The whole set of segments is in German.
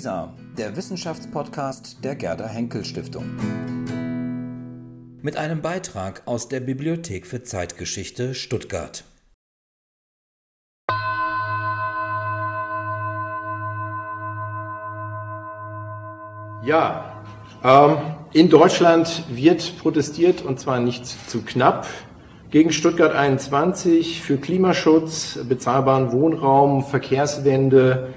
WISA, der Wissenschaftspodcast der Gerda Henkel Stiftung. Mit einem Beitrag aus der Bibliothek für Zeitgeschichte Stuttgart. Ja, ähm, in Deutschland wird protestiert und zwar nicht zu knapp gegen Stuttgart 21 für Klimaschutz, bezahlbaren Wohnraum, Verkehrswende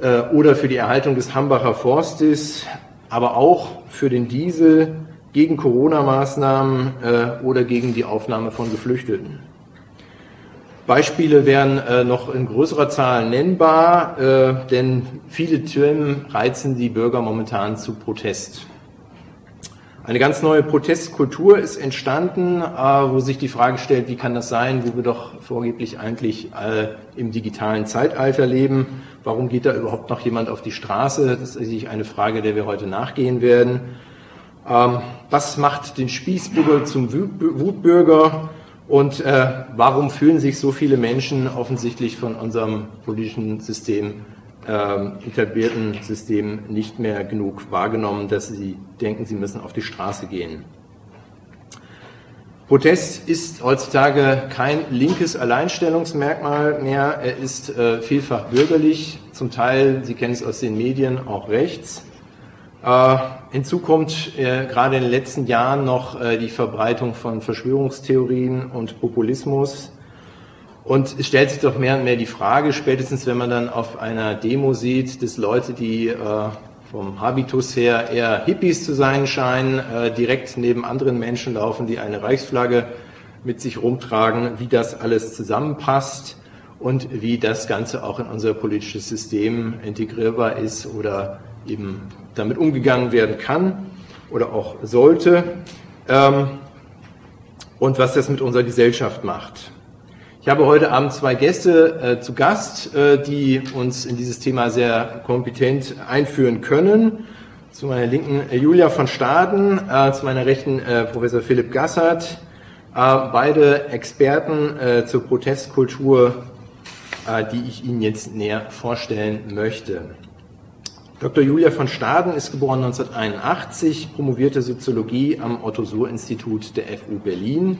äh, oder für die Erhaltung des Hambacher Forstes, aber auch für den Diesel, gegen Corona-Maßnahmen äh, oder gegen die Aufnahme von Geflüchteten. Beispiele wären äh, noch in größerer Zahl nennbar, denn viele Themen reizen die Bürger momentan zu Protest. Eine ganz neue Protestkultur ist entstanden, äh, wo sich die Frage stellt, wie kann das sein, wo wir doch vorgeblich eigentlich äh, im digitalen Zeitalter leben. Warum geht da überhaupt noch jemand auf die Straße? Das ist sicherlich eine Frage, der wir heute nachgehen werden. Ähm, was macht den Spießbürger zum Wutbürger? Und äh, warum fühlen sich so viele Menschen offensichtlich von unserem politischen System ähm, etablierten System nicht mehr genug wahrgenommen, dass sie denken, sie müssen auf die Straße gehen. Protest ist heutzutage kein linkes Alleinstellungsmerkmal mehr. Er ist äh, vielfach bürgerlich, zum Teil, Sie kennen es aus den Medien, auch rechts. Äh, hinzu kommt äh, gerade in den letzten Jahren noch äh, die Verbreitung von Verschwörungstheorien und Populismus. Und es stellt sich doch mehr und mehr die Frage, spätestens wenn man dann auf einer Demo sieht, dass Leute, die äh, vom Habitus her eher Hippies zu sein scheinen, äh, direkt neben anderen Menschen laufen, die eine Reichsflagge mit sich rumtragen, wie das alles zusammenpasst und wie das Ganze auch in unser politisches System integrierbar ist oder eben damit umgegangen werden kann oder auch sollte ähm, und was das mit unserer Gesellschaft macht. Ich habe heute Abend zwei Gäste äh, zu Gast, äh, die uns in dieses Thema sehr kompetent einführen können. Zu meiner Linken äh, Julia von Staden, äh, zu meiner Rechten äh, Professor Philipp Gassert, äh, beide Experten zur Protestkultur, die ich Ihnen jetzt näher vorstellen möchte. Dr. Julia von Staden ist geboren 1981, promovierte Soziologie am Otto-Suhr-Institut der FU Berlin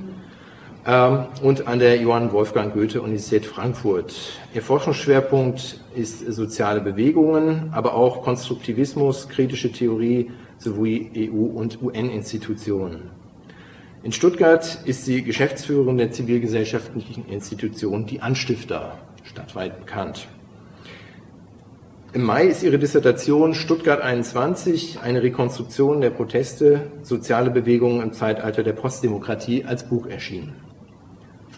und an der Johann Wolfgang Goethe Universität Frankfurt. Ihr Forschungsschwerpunkt ist soziale Bewegungen, aber auch Konstruktivismus, kritische Theorie sowie EU- und UN-Institutionen. In Stuttgart ist sie Geschäftsführerin der zivilgesellschaftlichen Institution Die Anstifter, stadtweit bekannt. Im Mai ist ihre Dissertation Stuttgart 21, eine Rekonstruktion der Proteste, soziale Bewegungen im Zeitalter der Postdemokratie als Buch erschienen.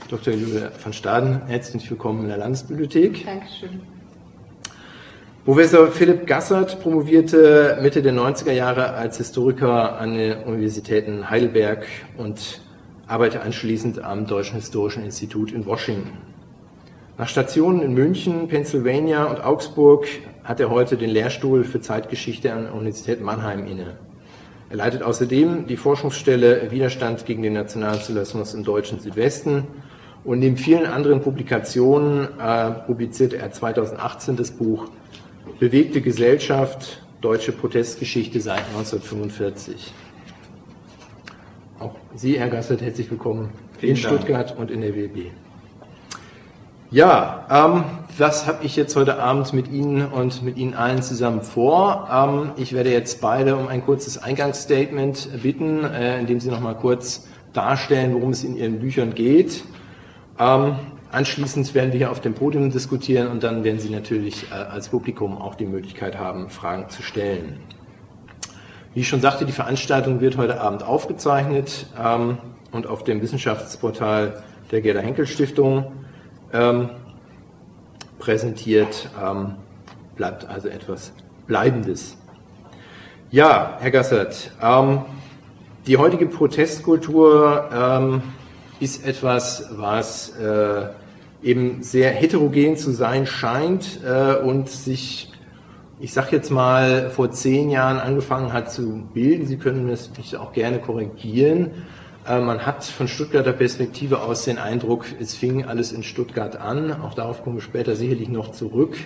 Dr. Julia van Staden, herzlich willkommen in der Landesbibliothek. Dankeschön. Professor Philipp Gassert promovierte Mitte der 90er Jahre als Historiker an den Universitäten Heidelberg und arbeitete anschließend am Deutschen Historischen Institut in Washington. Nach Stationen in München, Pennsylvania und Augsburg hat er heute den Lehrstuhl für Zeitgeschichte an der Universität Mannheim inne. Er leitet außerdem die Forschungsstelle Widerstand gegen den Nationalsozialismus im deutschen Südwesten und neben vielen anderen Publikationen äh, publizierte er 2018 das Buch Bewegte Gesellschaft, deutsche Protestgeschichte seit 1945. Auch Sie, Herr Gassert, herzlich willkommen Vielen in Dank. Stuttgart und in der WB. Ja, ähm, was habe ich jetzt heute Abend mit Ihnen und mit Ihnen allen zusammen vor? Ähm, ich werde jetzt beide um ein kurzes Eingangsstatement bitten, äh, in dem Sie noch mal kurz darstellen, worum es in Ihren Büchern geht. Ähm, anschließend werden wir hier auf dem Podium diskutieren und dann werden Sie natürlich äh, als Publikum auch die Möglichkeit haben, Fragen zu stellen. Wie ich schon sagte, die Veranstaltung wird heute Abend aufgezeichnet ähm, und auf dem Wissenschaftsportal der Gerda Henkel Stiftung ähm, präsentiert. Ähm, bleibt also etwas Bleibendes. Ja, Herr Gassert, ähm, die heutige Protestkultur ähm, ist etwas, was äh, eben sehr heterogen zu sein scheint äh, und sich, ich sage jetzt mal, vor zehn Jahren angefangen hat zu bilden. Sie können mich auch gerne korrigieren. Äh, man hat von Stuttgarter Perspektive aus den Eindruck, es fing alles in Stuttgart an. Auch darauf kommen wir später sicherlich noch zurück.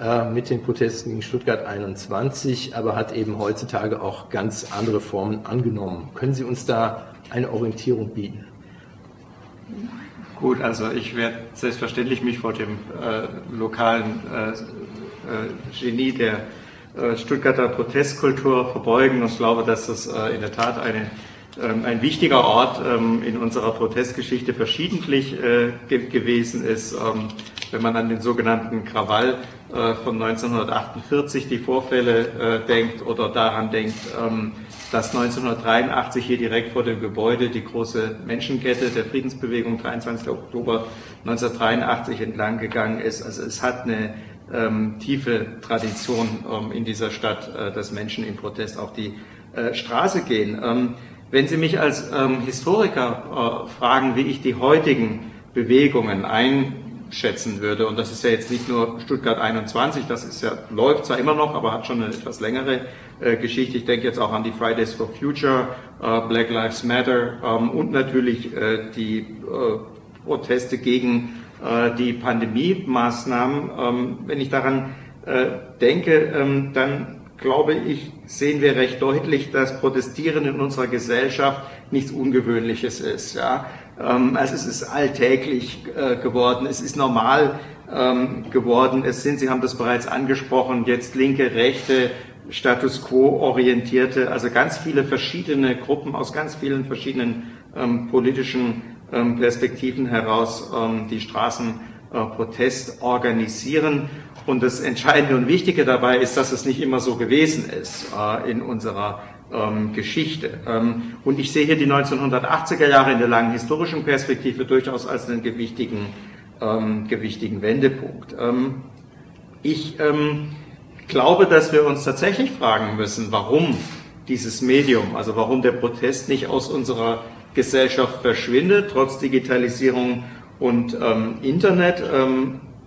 äh, mit den Protesten gegen Stuttgart 21, aber hat eben heutzutage auch ganz andere Formen angenommen. Können Sie uns da eine Orientierung bieten? Gut, also ich werde selbstverständlich mich vor dem äh, lokalen äh, äh Genie der äh, Stuttgarter Protestkultur verbeugen und glaube, dass das äh, in der Tat eine ähm, ein wichtiger Ort ähm, in unserer Protestgeschichte verschiedentlich äh, gewesen ist. Ähm, wenn man an den sogenannten Krawall äh, von 1948, die Vorfälle äh, denkt oder daran denkt, dass 1983 hier direkt vor dem Gebäude die große Menschenkette der Friedensbewegung 23. Oktober 1983 entlang gegangen ist. Also es hat eine ähm, tiefe Tradition ähm, in dieser Stadt, äh, dass Menschen in Protest auf die äh, Straße gehen. Ähm, wenn Sie mich als ähm, Historiker äh, fragen, wie ich die heutigen Bewegungen einschätzen würde, und das ist ja jetzt nicht nur Stuttgart 21, das ist ja, läuft zwar immer noch, aber hat schon eine etwas längere Geschichte. Ich denke jetzt auch an die Fridays for Future, äh, Black Lives Matter ähm, und natürlich äh, die äh, Proteste gegen äh, die Pandemie-Maßnahmen. Ähm, wenn ich daran denke, ähm, dann glaube ich, sehen wir recht deutlich, dass Protestieren in unserer Gesellschaft nichts Ungewöhnliches ist. Ja? Also es ist alltäglich äh, geworden, es ist normal geworden. Es sind, Sie haben das bereits angesprochen, jetzt linke, rechte, Status quo orientierte, also ganz viele verschiedene Gruppen aus ganz vielen verschiedenen ähm, politischen ähm, Perspektiven heraus ähm, die Straßenprotest äh, organisieren. Und das Entscheidende und Wichtige dabei ist, dass es nicht immer so gewesen ist äh, in unserer ähm, Geschichte. Ähm, und ich sehe hier die 1980er Jahre in der langen historischen Perspektive durchaus als einen gewichtigen, ähm, gewichtigen Wendepunkt. Ich glaube, dass wir uns tatsächlich fragen müssen, warum dieses Medium, also warum der Protest nicht aus unserer Gesellschaft verschwindet, trotz Digitalisierung und ähm, Internet.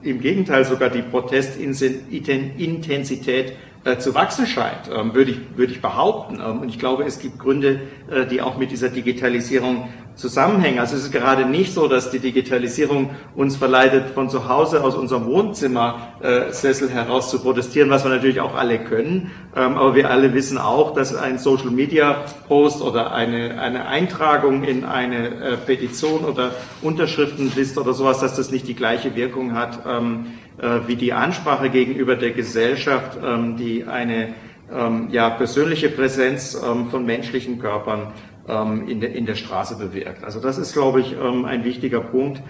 Im Gegenteil sogar die Protestintensität äh, zu wachsen scheint, ähm, würde, ich, würde ich behaupten. Ähm, und ich glaube, es gibt Gründe, äh, die auch mit dieser Digitalisierung zusammenhängen. Also es ist gerade nicht so, dass die Digitalisierung uns verleitet, von zu Hause aus unserem Wohnzimmersessel äh, heraus zu protestieren, was wir natürlich auch alle können. Ähm, aber wir alle wissen auch, dass ein Social Media Post oder eine, eine Eintragung in eine äh, Petition oder Unterschriftenliste oder sowas, dass das nicht die gleiche Wirkung hat ähm, äh, wie die Ansprache gegenüber der Gesellschaft, ähm, die eine ähm, ja, persönliche Präsenz ähm, von menschlichen Körpern in, der, in der Straße bewirkt. Also das ist, glaube ich, ein wichtiger Punkt,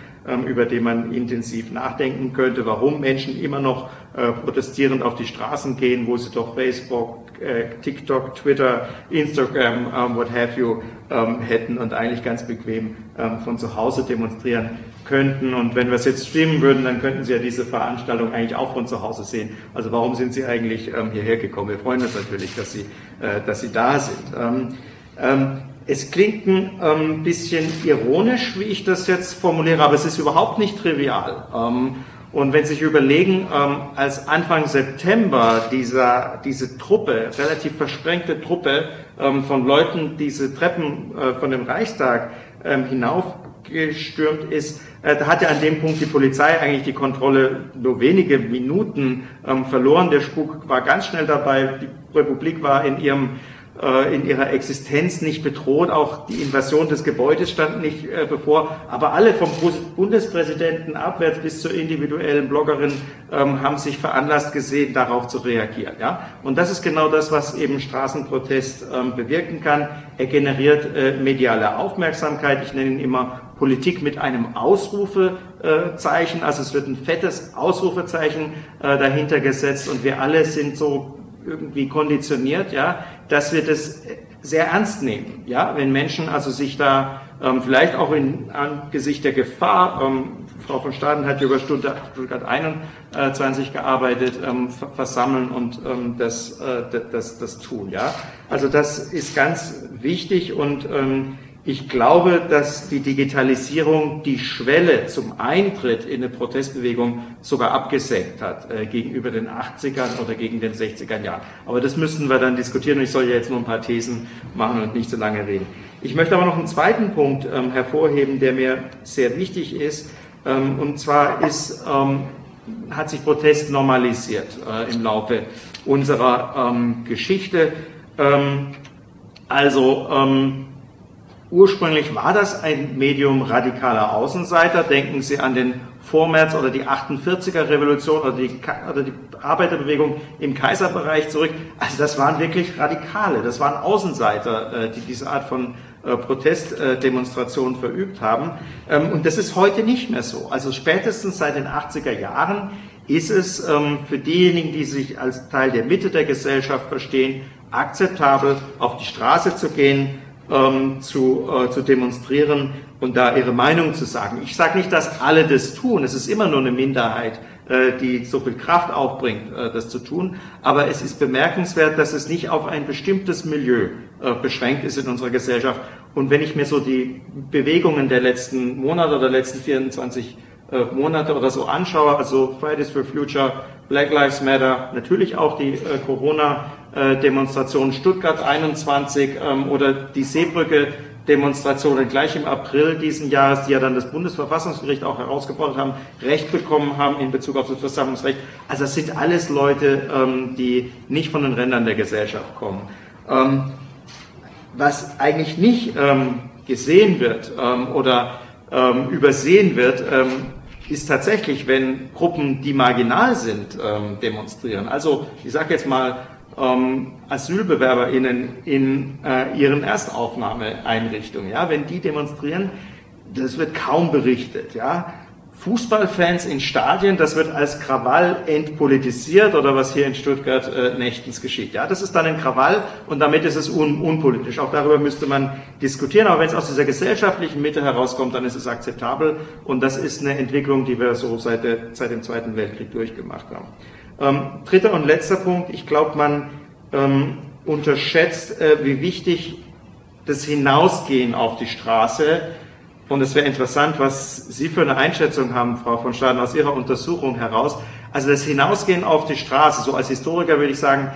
über den man intensiv nachdenken könnte, warum Menschen immer noch äh, protestierend auf die Straßen gehen, wo sie doch Facebook, äh, TikTok, Twitter, Instagram, what have you hätten und eigentlich ganz bequem von zu Hause demonstrieren könnten. Und wenn wir es jetzt streamen würden, dann könnten Sie ja diese Veranstaltung eigentlich auch von zu Hause sehen. Also warum sind Sie eigentlich hierher gekommen? Wir freuen uns natürlich, dass Sie, äh, dass Sie da sind. Es klingt ein ähm, bisschen ironisch, wie ich das jetzt formuliere, aber es ist überhaupt nicht trivial. Ähm, und wenn Sie sich überlegen, ähm, als Anfang September dieser, diese Truppe, relativ versprengte Truppe ähm, von Leuten, diese Treppen äh, von dem Reichstag ähm, hinaufgestürmt ist, da hatte an dem Punkt die Polizei eigentlich die Kontrolle nur wenige Minuten ähm, verloren. Der Spuk war ganz schnell dabei. Die Republik war in ihrem äh, in ihrer Existenz nicht bedroht. Auch die Invasion des Gebäudes stand nicht äh, bevor. Aber alle vom Bundespräsidenten abwärts bis zur individuellen Bloggerin ähm, haben sich veranlasst gesehen, darauf zu reagieren. Ja? Und das ist genau das, was eben Straßenprotest ähm, bewirken kann. Er generiert äh, mediale Aufmerksamkeit. Ich nenne ihn immer Politik mit einem Ausrufezeichen. Also es wird ein fettes Ausrufezeichen äh, dahinter gesetzt und wir alle sind so irgendwie konditioniert, ja, dass wir das sehr ernst nehmen, ja, wenn Menschen also sich da ähm, vielleicht auch in Angesicht der Gefahr, ähm, Frau von Staden hat über Stuttgart, Stuttgart 21 gearbeitet, ähm, versammeln und ähm, das, äh, das, das tun, ja. Also das ist ganz wichtig und ähm, ich glaube, dass die Digitalisierung die Schwelle zum Eintritt in eine Protestbewegung sogar abgesenkt hat äh, gegenüber den 80ern oder gegen den 60er Jahren. Aber das müssten wir dann diskutieren ich soll ja jetzt nur ein paar Thesen machen und nicht so lange reden. Ich möchte aber noch einen zweiten Punkt ähm, hervorheben, der mir sehr wichtig ist. Ähm, und zwar ist ähm, hat sich Protest normalisiert äh, im Laufe unserer ähm, Geschichte. Ähm, also ähm, ursprünglich war das ein Medium radikaler Außenseiter. Denken Sie an den Vormärz oder die 48er Revolution oder die, oder die Arbeiterbewegung im Kaiserbereich zurück. Also das waren wirklich Radikale, das waren Außenseiter, äh, die diese Art von äh, Protestdemonstrationen verübt haben. Ähm, und das ist heute nicht mehr so. Also spätestens seit den 80er Jahren ist es ähm, für diejenigen, die sich als Teil der Mitte der Gesellschaft verstehen, akzeptabel, auf die Straße zu gehen, ähm, zu, äh, zu demonstrieren und da ihre Meinung zu sagen. Ich sage nicht, dass alle das tun, es ist immer nur eine Minderheit, äh, die so viel Kraft aufbringt, äh, das zu tun, aber es ist bemerkenswert, dass es nicht auf ein bestimmtes Milieu äh, beschränkt ist in unserer Gesellschaft. Und wenn ich mir so die Bewegungen der letzten Monate oder letzten 24 äh, Monate oder so anschaue, also Fridays for Future, Black Lives Matter, natürlich auch die äh, Corona-Demonstration Stuttgart 21 ähm, oder die Seebrücke Demonstrationen gleich im April diesen Jahres, die ja dann das Bundesverfassungsgericht auch herausgefordert haben, Recht bekommen haben in Bezug auf das Versammlungsrecht. Also das sind alles Leute, ähm, die nicht von den Rändern der Gesellschaft kommen. Ähm, was eigentlich nicht gesehen wird oder übersehen wird, ist tatsächlich, wenn Gruppen, die marginal sind, demonstrieren. Also ich sage jetzt mal ähm, AsylbewerberInnen in äh, ihren Erstaufnahmeeinrichtungen, ja, wenn die demonstrieren, das wird kaum berichtet, ja. Fußballfans in Stadien, das wird als Krawall entpolitisiert oder was hier in Stuttgart äh, nächtens geschieht. Ja, das ist dann ein Krawall und damit ist es un unpolitisch. Auch darüber müsste man diskutieren. Aber wenn es aus dieser gesellschaftlichen Mitte herauskommt, dann ist es akzeptabel und das ist eine Entwicklung, die wir so seit, der, seit dem Zweiten Weltkrieg durchgemacht haben. Ähm, dritter und letzter Punkt. Ich glaube, man ähm, unterschätzt, äh, wie wichtig das Hinausgehen auf die Straße und es wäre interessant, was Sie für eine Einschätzung haben, Frau von Staden, aus Ihrer Untersuchung heraus. Also das Hinausgehen auf die Straße, so als Historiker würde ich sagen,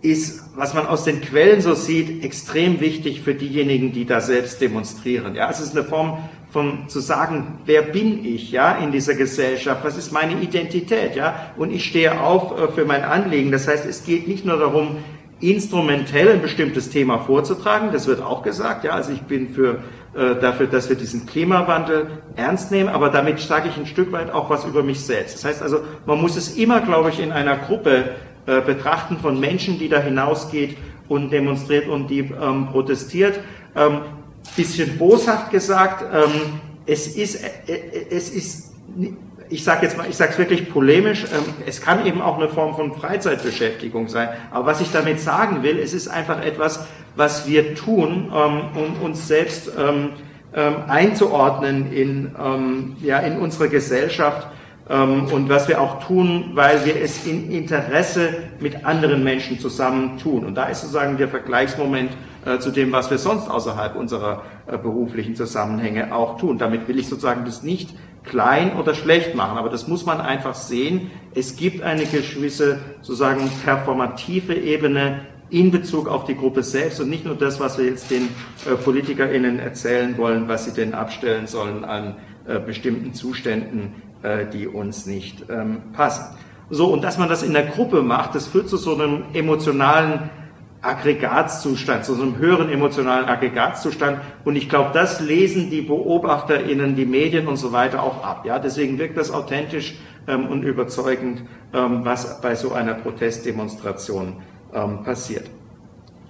ist, was man aus den Quellen so sieht, extrem wichtig für diejenigen, die da selbst demonstrieren. Ja, es ist eine Form von zu sagen, wer bin ich, ja, in dieser Gesellschaft? Was ist meine Identität, ja? Und ich stehe auf äh, für mein Anliegen. Das heißt, es geht nicht nur darum, instrumentell ein bestimmtes Thema vorzutragen. Das wird auch gesagt. Ja, also ich bin für dafür, dass wir diesen Klimawandel ernst nehmen, aber damit sage ich ein Stück weit auch was über mich selbst. Das heißt also, man muss es immer, glaube ich, in einer Gruppe äh, betrachten von Menschen, die da hinausgeht und demonstriert und die ähm, protestiert. Ähm, bisschen boshaft gesagt, ähm, es ist, äh, äh es ist ich sage jetzt mal, ich sage es wirklich polemisch, ähm, es kann eben auch eine Form von Freizeitbeschäftigung sein. Aber was ich damit sagen will, es ist einfach etwas, was wir tun, ähm, um uns selbst ähm, einzuordnen in, ja, in unsere Gesellschaft und was wir auch tun, weil wir es in Interesse mit anderen Menschen zusammen tun. Und da ist sozusagen der Vergleichsmoment äh, zu dem, was wir sonst außerhalb unserer äh, beruflichen Zusammenhänge auch tun. Damit will ich sozusagen das nicht klein oder schlecht machen. Aber das muss man einfach sehen. Es gibt eine gewisse sozusagen performative Ebene in Bezug auf die Gruppe selbst und nicht nur das, was wir jetzt den äh, PolitikerInnen erzählen wollen, was sie denn abstellen sollen an äh, bestimmten Zuständen, äh, die uns nicht ähm, passen. So, und dass man das in der Gruppe macht, das führt zu so einem emotionalen Aggregatzustand, zu so einem höheren emotionalen Aggregatzustand. Und ich glaube, das lesen die BeobachterInnen, die Medien und so weiter auch ab. Ja, deswegen wirkt das authentisch ähm, und überzeugend, ähm, was bei so einer Protestdemonstration ähm, passiert.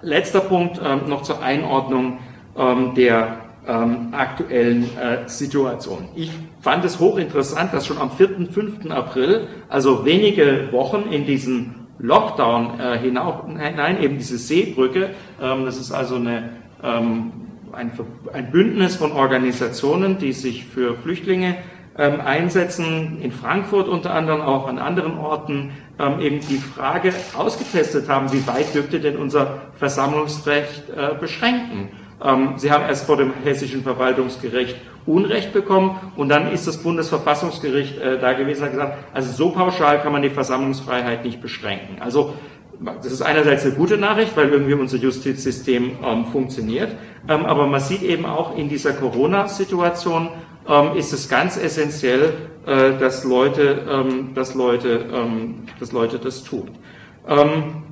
Letzter Punkt ähm, noch zur Einordnung ähm, der ähm, aktuellen äh, Situation. Ich fand es hochinteressant, dass schon am 4. 5. April, also wenige Wochen in diesen Lockdown äh, hinein, eben diese Seebrücke. Ähm, das ist also eine, ähm, ein, ein, Bündnis von Organisationen, die sich für Flüchtlinge ähm, einsetzen, in Frankfurt unter anderem, auch an anderen Orten, ähm, eben die Frage ausgetestet haben, wie weit dürfte denn unser Versammlungsrecht äh, beschränken. Ähm, Sie haben erst vor dem hessischen Verwaltungsgericht Unrecht bekommen und dann ist das Bundesverfassungsgericht äh, da gewesen und hat gesagt, also so pauschal kann man die Versammlungsfreiheit nicht beschränken. Also das ist einerseits eine gute Nachricht, weil irgendwie unser Justizsystem ähm, funktioniert, ähm, aber man sieht eben auch in dieser Corona-Situation ähm, ist es ganz essentiell, äh, dass, Leute, ähm, dass, Leute, ähm, dass Leute das tun. Ähm,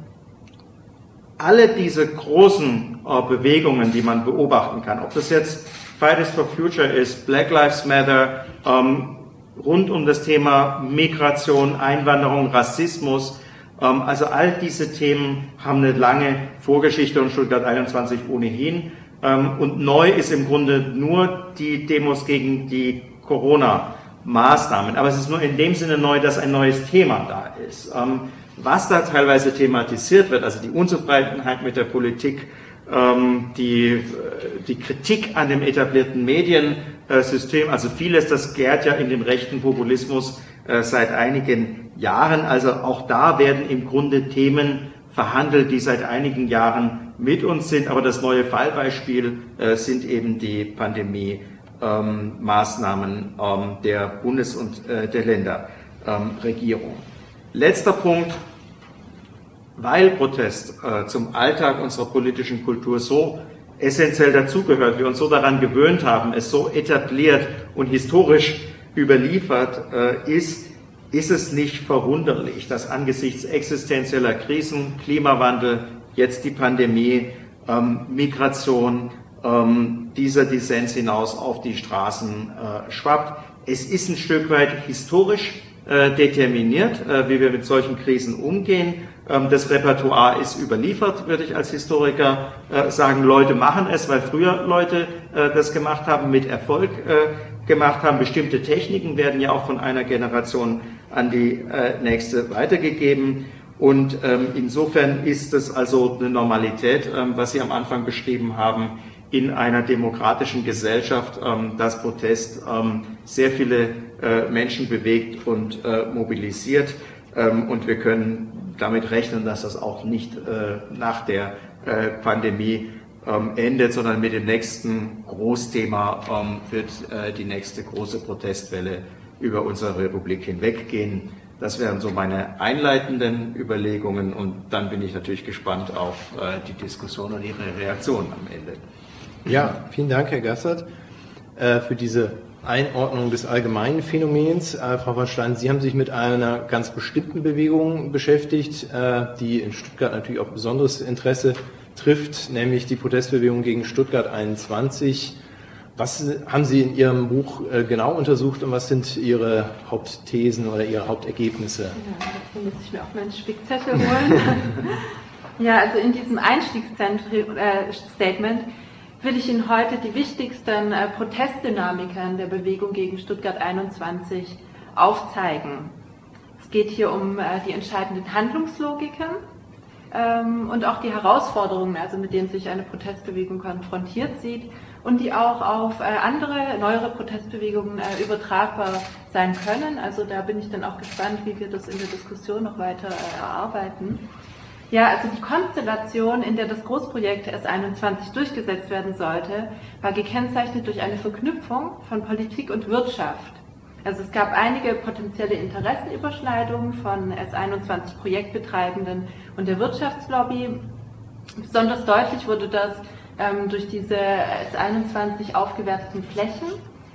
alle diese großen äh, Bewegungen, die man beobachten kann, ob das jetzt Fridays for Future ist, Black Lives Matter, ähm, rund um das Thema Migration, Einwanderung, Rassismus, ähm, also all diese Themen haben eine lange Vorgeschichte und Stuttgart 21 ohnehin. Ähm, und neu ist im Grunde nur die Demos gegen die Corona-Maßnahmen. Aber es ist nur in dem Sinne neu, dass ein neues Thema da ist. Ähm, was da teilweise thematisiert wird, also die Unzufriedenheit mit der Politik, die, äh, die Kritik an dem etablierten Mediensystem, also vieles, das gärt ja in dem rechten Populismus äh, seit einigen Jahren. Also auch da werden im Grunde Themen verhandelt, die seit einigen Jahren mit uns sind. Aber das neue Fallbeispiel äh, sind eben die Pandemie-Maßnahmen ähm, der Bundes- und äh, der Länderregierung. Ähm, Letzter Punkt. Weil Protest äh, zum Alltag unserer politischen Kultur so essentiell dazugehört, wir uns so daran gewöhnt haben, es so etabliert und historisch überliefert äh, ist, ist es nicht verwunderlich, dass angesichts existenzieller Krisen, Klimawandel, jetzt die Pandemie, ähm, Migration, ähm, dieser Dissens hinaus auf die Straßen äh, schwappt. Es ist ein Stück weit historisch äh, determiniert, äh, wie wir mit solchen Krisen umgehen. Ähm, das Repertoire ist überliefert, würde ich als Historiker äh, sagen. Leute machen es, weil früher Leute äh, das gemacht haben, mit Erfolg äh, gemacht haben. Bestimmte Techniken werden ja auch von einer Generation an die nächste weitergegeben. Und ähm, insofern ist es also eine Normalität, ähm, was Sie am Anfang beschrieben haben, in einer demokratischen Gesellschaft, dass Protest sehr viele Menschen bewegt und mobilisiert. Und wir können damit rechnen, dass das auch nicht äh, nach der äh, Pandemie ähm, endet, sondern mit dem nächsten Großthema ähm, wird äh, die nächste große Protestwelle über unsere Republik hinweggehen. Das wären so meine einleitenden Überlegungen und dann bin ich natürlich gespannt auf äh, die Diskussion und Ihre Reaktionen am Ende. Ja, vielen Dank, Herr Gassert, äh, für diese Einordnung des allgemeinen Phänomens. Äh, Frau von Stein, Sie haben sich mit einer ganz bestimmten Bewegung beschäftigt, äh, die in Stuttgart natürlich auch besonderes Interesse trifft, nämlich die Protestbewegung gegen Stuttgart 21. Was haben Sie in Ihrem Buch äh, genau untersucht und was sind Ihre Hauptthesen oder Ihre Hauptergebnisse? Ja, dazu muss ich mir auch meinen Spickzettel holen. ja, also in diesem Einstiegsstatement äh, will ich Ihnen heute die wichtigsten äh, Protestdynamiken der Bewegung gegen Stuttgart 21 aufzeigen. Es geht hier um äh, die entscheidenden Handlungslogiken ähm, und auch die Herausforderungen, also mit denen sich eine Protestbewegung konfrontiert sieht und die auch auf äh, andere, neuere Protestbewegungen übertragbar sein können. Also da bin ich dann auch gespannt, wie wir das in der Diskussion noch weiter erarbeiten. Ja, also die Konstellation, in der das Großprojekt S21 durchgesetzt werden sollte, war gekennzeichnet durch eine Verknüpfung von Politik und Wirtschaft. Also es gab einige potenzielle Interessenüberschneidungen von S21 Projektbetreibenden und der Wirtschaftslobby. Besonders deutlich wurde das ähm, durch diese S21 aufgewerteten Flächen,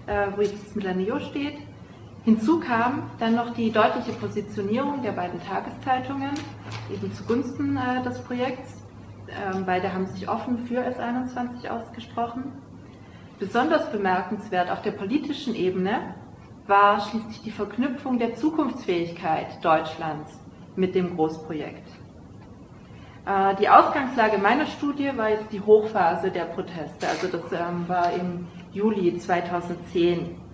äh, wo jetzt das Milaneo steht. Hinzu kam dann noch die deutliche Positionierung der beiden Tageszeitungen eben zugunsten äh, des Projekts. Ähm, beide haben sich offen für S21 ausgesprochen. Besonders bemerkenswert auf der politischen Ebene war schließlich die Verknüpfung der Zukunftsfähigkeit Deutschlands mit dem Großprojekt. Äh, die Ausgangslage meiner Studie war jetzt die Hochphase der Proteste, also das ähm, war im Juli 2010.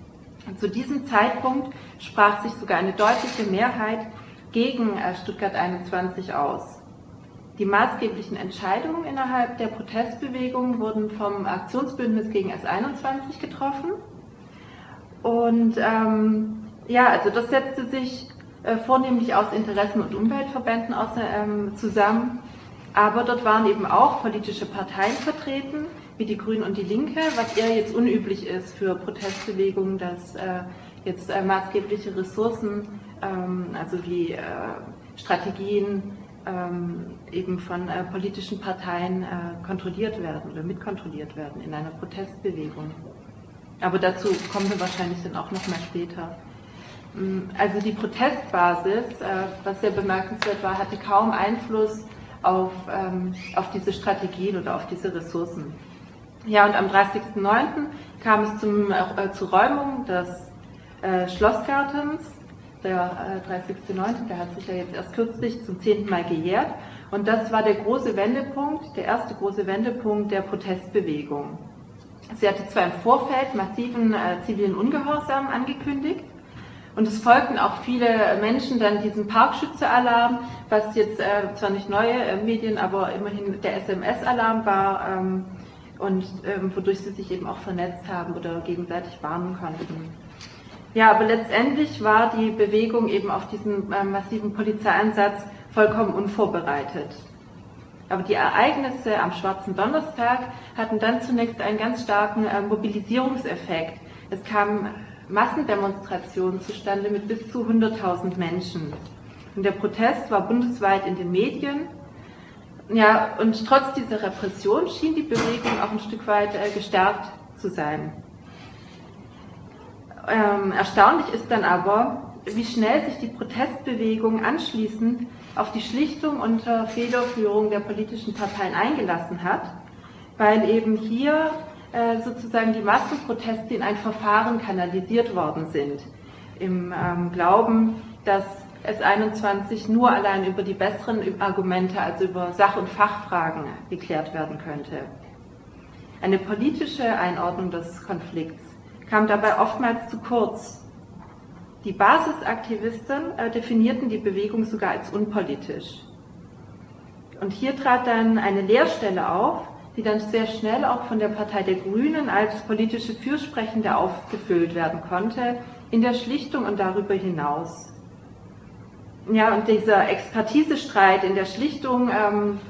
Zu diesem Zeitpunkt sprach sich sogar eine deutliche Mehrheit gegen äh, Stuttgart 21 aus. Die maßgeblichen Entscheidungen innerhalb der Protestbewegung wurden vom Aktionsbündnis gegen S21 getroffen. Und ähm, ja, also das setzte sich äh, vornehmlich aus Interessen- und Umweltverbänden aus, ähm, zusammen. Aber dort waren eben auch politische Parteien vertreten, wie die Grünen und die Linke, was eher jetzt unüblich ist für Protestbewegungen, dass äh, jetzt äh, maßgebliche Ressourcen, ähm, also wie äh, Strategien ähm, eben von äh, politischen Parteien äh, kontrolliert werden oder mitkontrolliert werden in einer Protestbewegung. Aber dazu kommen wir wahrscheinlich dann auch noch mal später. Mm, also die Protestbasis, äh, was sehr bemerkenswert war, hatte kaum Einfluss auf, ähm, auf diese Strategien oder auf diese Ressourcen. Ja, und am 30.09. kam es zum, äh, zur Räumung des äh, Schlossgartens. Der äh, 30.09., der hat sich ja jetzt erst kürzlich zum zehnten Mal gejährt. Und das war der große Wendepunkt, der erste große Wendepunkt der Protestbewegung. Sie hatte zwar im Vorfeld massiven äh, zivilen Ungehorsam angekündigt, und es folgten auch viele Menschen dann diesem Parkschütze-Alarm, was jetzt äh, zwar nicht neue äh, Medien, aber immerhin der SMS-Alarm war ähm, und ähm, wodurch sie sich eben auch vernetzt haben oder gegenseitig warnen konnten. Ja, aber letztendlich war die Bewegung eben auf diesen äh, massiven Polizeieinsatz vollkommen unvorbereitet. Aber die Ereignisse am Schwarzen Donnerstag hatten dann zunächst einen ganz starken äh, Mobilisierungseffekt. Es kamen Massendemonstrationen zustande mit bis zu 100.000 Menschen. Und der Protest war bundesweit in den Medien. Ja, und trotz dieser Repression schien die Bewegung auch ein Stück weit äh, gestärkt zu sein. Ähm, erstaunlich ist dann aber, wie schnell sich die Protestbewegung anschließend auf die Schlichtung unter Federführung der politischen Parteien eingelassen hat, weil eben hier äh, sozusagen die Massenproteste in ein Verfahren kanalisiert worden sind, im ähm, Glauben, dass S21 nur allein über die besseren Argumente, also über Sach- und Fachfragen geklärt werden könnte. Eine politische Einordnung des Konflikts kam dabei oftmals zu kurz. Die Basisaktivisten äh, definierten die Bewegung sogar als unpolitisch. Und hier trat dann eine Leerstelle auf, die dann sehr schnell auch von der Partei der Grünen als politische Fürsprechende aufgefüllt werden konnte, in der Schlichtung und darüber hinaus. Ja, und dieser Expertisestreit in der Schlichtung, ähm,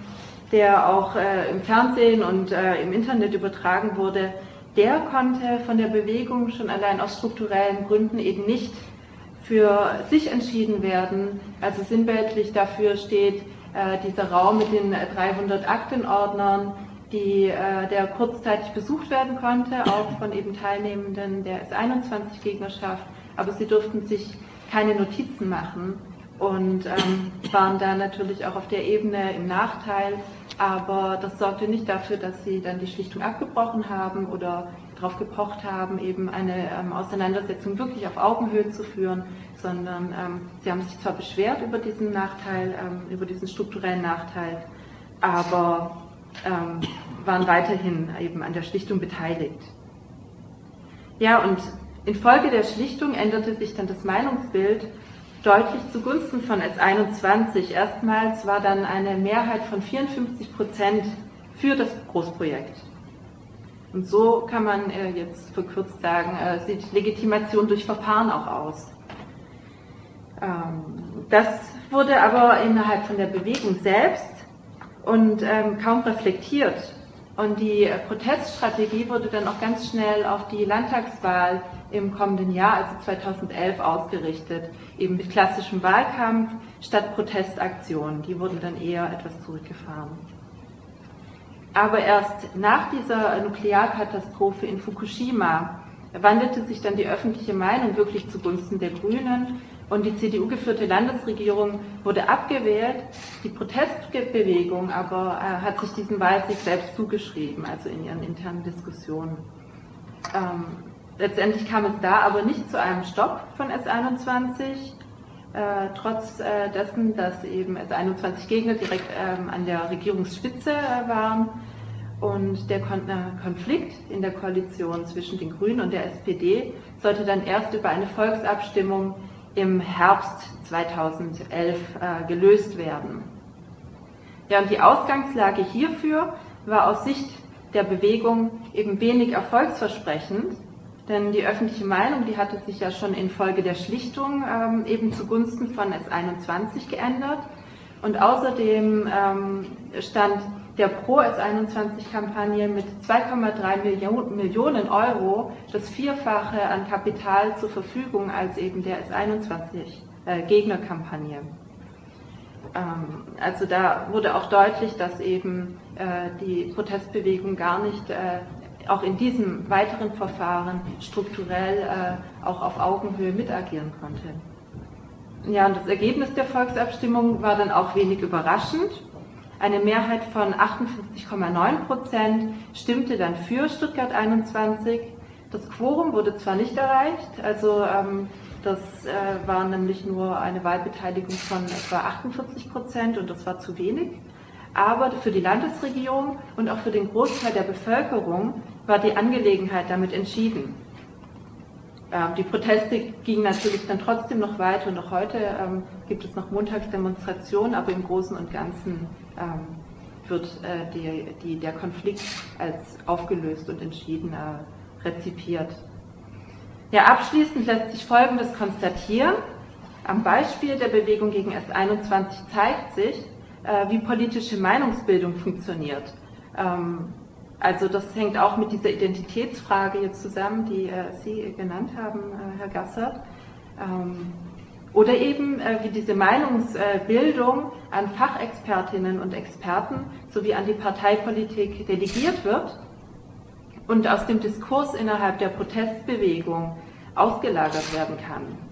der auch äh, im Fernsehen und äh, im Internet übertragen wurde, der konnte von der Bewegung schon allein aus strukturellen Gründen eben nicht für sich entschieden werden. Also sinnbildlich dafür steht äh, dieser Raum mit den 300 Aktenordnern, die, äh, der kurzzeitig besucht werden konnte, auch von eben Teilnehmenden der S21-Gegnerschaft, aber sie durften sich keine Notizen machen und ähm, waren da natürlich auch auf der Ebene im Nachteil, aber das sorgte nicht dafür, dass sie dann die Schlichtung abgebrochen haben oder darauf gepocht haben, eben eine ähm, Auseinandersetzung wirklich auf Augenhöhe zu führen, sondern ähm, sie haben sich zwar beschwert über diesen Nachteil, ähm, über diesen strukturellen Nachteil, aber ähm, waren weiterhin eben an der Schlichtung beteiligt. Ja, und infolge der Schlichtung änderte sich dann das Meinungsbild deutlich zugunsten von S21. Erstmals war dann eine Mehrheit von 54 Prozent für das Großprojekt. Und so kann man äh, jetzt verkürzt sagen, äh, sieht Legitimation durch Verfahren auch aus. Ähm, das wurde aber innerhalb von der Bewegung selbst und ähm, kaum reflektiert. Und die Proteststrategie wurde dann auch ganz schnell auf die Landtagswahl im kommenden Jahr, also 2011, ausgerichtet. Eben mit klassischem Wahlkampf statt Protestaktionen. Die wurden dann eher etwas zurückgefahren. Aber erst nach dieser Nuklearkatastrophe in Fukushima wandelte sich dann die öffentliche Meinung wirklich zugunsten der Grünen und die CDU-geführte Landesregierung wurde abgewählt. Die Protestbewegung aber äh, hat sich diesen Wahlsieg selbst zugeschrieben, also in ihren internen Diskussionen. Ähm, letztendlich kam es da aber nicht zu einem Stopp von S21, äh, trotz äh, dessen, dass eben S21-Gegner direkt ähm, an der Regierungsspitze äh, waren. Und der Kon äh, Konflikt in der Koalition zwischen den Grünen und der SPD sollte dann erst über eine Volksabstimmung im Herbst 2011 äh, gelöst werden. Ja, und die Ausgangslage hierfür war aus Sicht der Bewegung eben wenig erfolgsversprechend, denn die öffentliche Meinung, die hatte sich ja schon infolge der Schlichtung ähm, eben zugunsten von S21 geändert. Und außerdem ähm, stand der Pro-S21-Kampagne mit 2,3 Millionen Euro das Vierfache an Kapital zur Verfügung als eben der S21-Gegnerkampagne. Ähm, also da wurde auch deutlich, dass eben äh, die Protestbewegung gar nicht äh, auch in diesem weiteren Verfahren strukturell äh, auch auf Augenhöhe mitagieren konnte. Ja, und das Ergebnis der Volksabstimmung war dann auch wenig überraschend. Eine Mehrheit von 58,9 Prozent stimmte dann für Stuttgart 21. Das Quorum wurde zwar nicht erreicht, also ähm, das äh, war nämlich nur eine Wahlbeteiligung von etwa 48 Prozent und das war zu wenig. Aber für die Landesregierung und auch für den Großteil der Bevölkerung war die Angelegenheit damit entschieden. Ähm, die Proteste gingen natürlich dann trotzdem noch weiter und auch heute ähm, gibt es noch Montagsdemonstrationen, aber im Großen und Ganzen ähm, wird äh, der Konflikt als aufgelöst und entschieden äh, rezipiert. Ja, abschließend lässt sich Folgendes konstatieren. Am Beispiel der Bewegung gegen S21 zeigt sich, äh, wie politische Meinungsbildung funktioniert. Ähm, also das hängt auch mit dieser Identitätsfrage jetzt zusammen, die äh, Sie genannt haben, äh, Herr Gassert. Ähm, oder eben äh, wie diese Meinungsbildung an Fachexpertinnen und Experten sowie an die Parteipolitik delegiert wird und aus dem Diskurs innerhalb der Protestbewegung ausgelagert werden kann.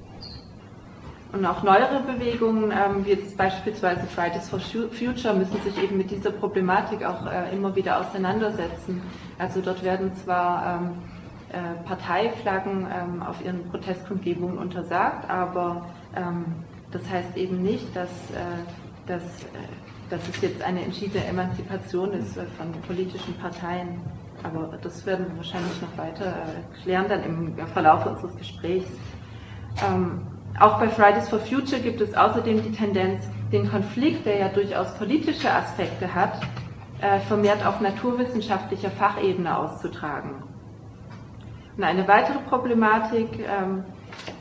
Und auch neuere Bewegungen, ähm, wie jetzt beispielsweise Fridays for Future, müssen sich eben mit dieser Problematik auch äh, immer wieder auseinandersetzen. Also dort werden zwar ähm, äh, Parteiflaggen ähm, auf ihren Protestkundgebungen untersagt, aber ähm, das heißt eben nicht, dass, äh, dass, äh, dass es jetzt eine entschiedene Emanzipation ist äh, von politischen Parteien. Aber das werden wir wahrscheinlich noch weiter äh, klären dann im Verlauf unseres Gesprächs. Ähm, auch bei Fridays for Future gibt es außerdem die Tendenz, den Konflikt, der ja durchaus politische Aspekte hat, äh, vermehrt auf naturwissenschaftlicher Fachebene auszutragen. Und eine weitere Problematik ähm,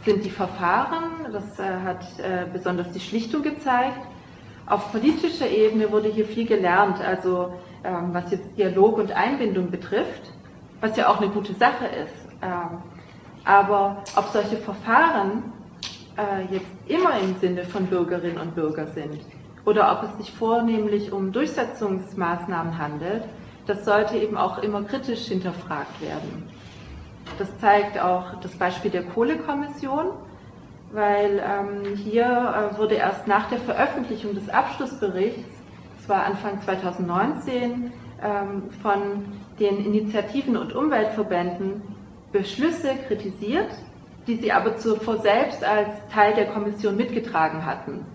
sind die Verfahren. Das äh, hat äh, besonders die Schlichtung gezeigt. Auf politischer Ebene wurde hier viel gelernt, also ähm, was jetzt Dialog und Einbindung betrifft, was ja auch eine gute Sache ist. Ähm, aber ob solche Verfahren äh, jetzt immer im Sinne von Bürgerinnen und Bürgern sind oder ob es sich vornehmlich um Durchsetzungsmaßnahmen handelt, das sollte eben auch immer kritisch hinterfragt werden. Das zeigt auch das Beispiel der Kohlekommission, weil ähm, hier äh, wurde erst nach der Veröffentlichung des Abschlussberichts, zwar Anfang 2019, ähm, von den Initiativen und Umweltverbänden Beschlüsse kritisiert, die sie aber zuvor selbst als Teil der Kommission mitgetragen hatten.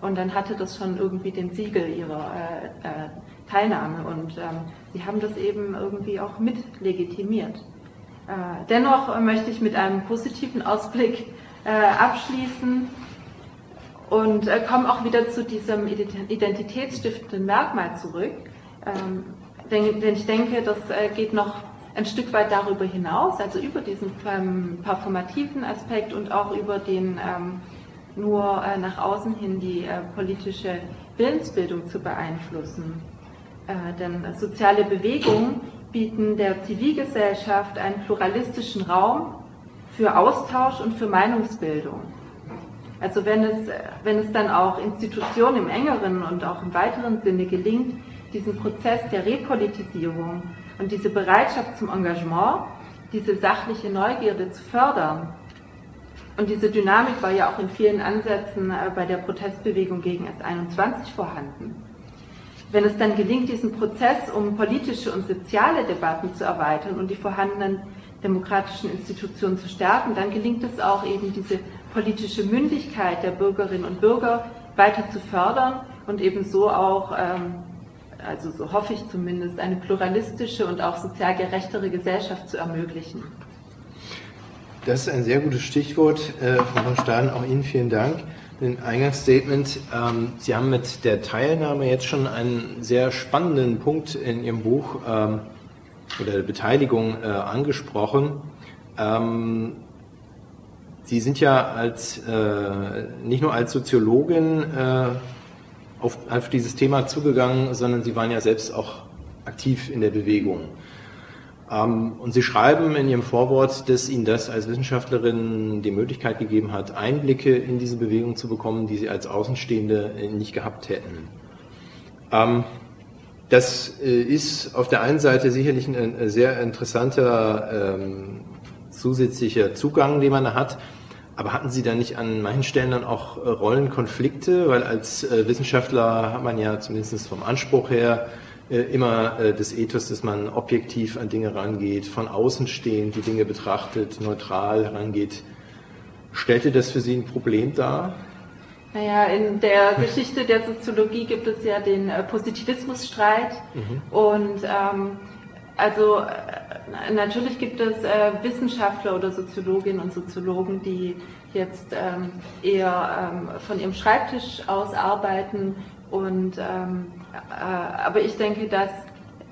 Und dann hatte das schon irgendwie den Siegel ihrer äh, äh, Teilnahme und ähm, sie haben das eben irgendwie auch mit legitimiert. Äh, dennoch möchte ich mit einem positiven Ausblick äh, abschließen und äh, komme auch wieder zu diesem identitätsstiftenden Merkmal zurück. Ähm, denn, denn ich denke, das äh, geht noch ein Stück weit darüber hinaus, also über diesen ähm, performativen Aspekt und auch über den ähm, nur äh, nach außen hin die äh, politische Willensbildung zu beeinflussen. Äh, denn soziale Bewegungen bieten der Zivilgesellschaft einen pluralistischen Raum für Austausch und für Meinungsbildung. Also wenn es, wenn es dann auch Institutionen im engeren und auch im weiteren Sinne gelingt, diesen Prozess der Repolitisierung und diese Bereitschaft zum Engagement, diese sachliche Neugierde zu fördern. Und diese Dynamik war ja auch in vielen Ansätzen äh, bei der Protestbewegung gegen S21 vorhanden. Wenn es dann gelingt, diesen Prozess um politische und soziale Debatten zu erweitern und die vorhandenen demokratischen Institutionen zu stärken, dann gelingt es auch eben diese politische Mündigkeit der Bürgerinnen und Bürger weiter zu fördern und ebenso auch ähm, also so hoffe ich zumindest, eine pluralistische und auch sozial gerechtere Gesellschaft zu ermöglichen. Das ist ein sehr gutes Stichwort, äh, Frau Staden. Auch Ihnen vielen Dank. Den Eingangsstatement. Ähm, Sie haben mit der Teilnahme jetzt schon einen sehr spannenden Punkt in Ihrem Buch ähm, oder der Beteiligung äh, angesprochen. Ähm, Sie sind ja als, äh, nicht nur als Soziologin äh, auf, auf dieses Thema zugegangen, sondern Sie waren ja selbst auch aktiv in der Bewegung. Ähm, und Sie schreiben in Ihrem Vorwort, dass Ihnen das als Wissenschaftlerin die Möglichkeit gegeben hat, Einblicke in diese Bewegung zu bekommen, die Sie als Außenstehende nicht gehabt hätten. Ähm, das äh, ist auf der einen Seite sicherlich ein, sehr interessanter ähm, zusätzlicher Zugang, den man da hat. Aber hatten Sie da nicht an manchen Stellen dann auch äh, Rollenkonflikte? Weil als äh, Wissenschaftler hat man ja zumindest vom Anspruch her äh, immer das Ethos, dass man objektiv an Dinge rangeht, von außen stehend die Dinge betrachtet, neutral herangeht. Stellte das für Sie ein Problem dar? Naja, in der Geschichte der Soziologie gibt es ja den Positivismusstreit mhm. und ähm, also äh, natürlich gibt es äh, Wissenschaftler oder Soziologinnen und Soziologen, die jetzt ähm, eher ähm, von ihrem Schreibtisch aus arbeiten. Und ähm, äh, aber ich denke, dass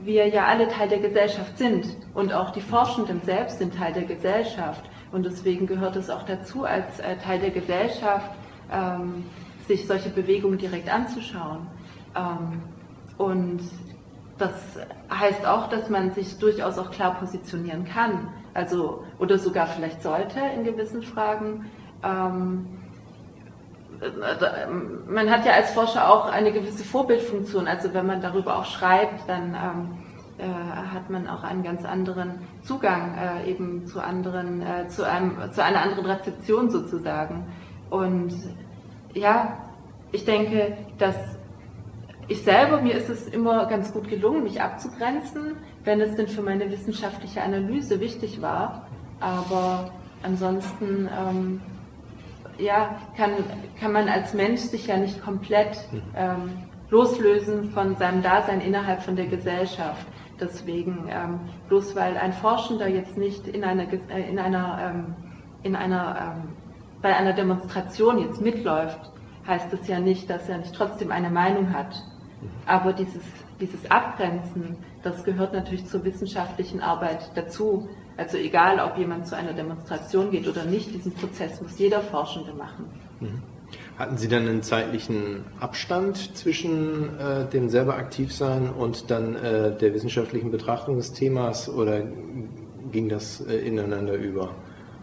wir ja alle Teil der Gesellschaft sind. Und auch die Forschenden selbst sind Teil der Gesellschaft. Und deswegen gehört es auch dazu als äh, Teil der Gesellschaft ähm, sich solche Bewegungen direkt anzuschauen. Ähm, und das heißt auch, dass man sich durchaus auch klar positionieren kann, also oder sogar vielleicht sollte in gewissen Fragen. Ähm, man hat ja als Forscher auch eine gewisse Vorbildfunktion. Also wenn man darüber auch schreibt, dann ähm, äh, hat man auch einen ganz anderen Zugang äh, eben zu anderen, äh, zu einem, zu einer anderen Rezeption sozusagen. Und ja, ich denke, dass ich selber, mir ist es immer ganz gut gelungen, mich abzugrenzen, wenn es denn für meine wissenschaftliche Analyse wichtig war. Aber ansonsten, ähm, ja, kann, kann man als Mensch sich ja nicht komplett ähm, loslösen von seinem Dasein innerhalb von der Gesellschaft. Deswegen, ähm, bloß weil ein Forschender jetzt nicht in einer, äh, in einer, ähm, in einer ähm, bei einer Demonstration jetzt mitläuft, heißt es ja nicht, dass er nicht trotzdem eine Meinung hat. Aber dieses, dieses Abgrenzen, das gehört natürlich zur wissenschaftlichen Arbeit dazu. Also egal, ob jemand zu einer Demonstration geht oder nicht, diesen Prozess muss jeder Forschende machen. Mhm. Hatten Sie dann einen zeitlichen Abstand zwischen äh, dem selber aktiv sein und dann äh, der wissenschaftlichen Betrachtung des Themas oder ging das äh, ineinander über?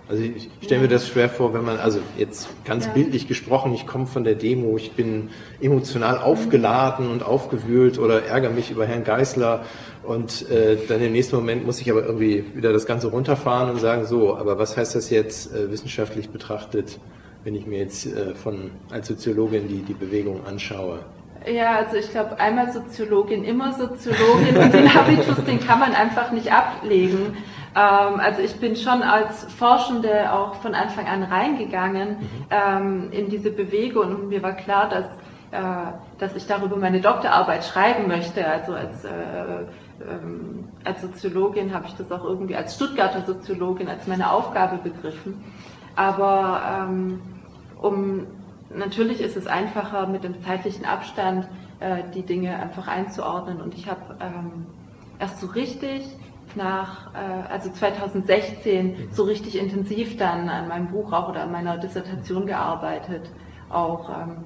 Also ich stelle mir das schwer vor, wenn man, also jetzt ganz bildlich gesprochen, ich komme von der Demo, ich bin emotional aufgeladen und aufgewühlt oder ärgere mich über Herrn Geißler und äh, dann im nächsten Moment muss ich aber irgendwie wieder das Ganze runterfahren und sagen, so, aber was heißt das jetzt äh, wissenschaftlich betrachtet, wenn ich mir jetzt äh, von als Soziologin die, die Bewegung anschaue? Ja, also ich glaube, einmal Soziologin, immer Soziologin und den Habitus, den kann man einfach nicht ablegen. Ähm, also ich bin schon als Forschende auch von Anfang an reingegangen mhm. ähm, in diese Bewegung und mir war klar, dass, äh, dass ich darüber meine Doktorarbeit schreiben möchte. Also als, äh, ähm, als Soziologin habe ich das auch irgendwie als Stuttgarter Soziologin als meine Aufgabe begriffen. Aber um natürlich ist es einfacher mit dem zeitlichen Abstand äh, die Dinge einfach einzuordnen und ich habe erst so richtig nach, äh, also 2016 so richtig intensiv dann an meinem Buch auch oder an meiner Dissertation gearbeitet, auch ähm,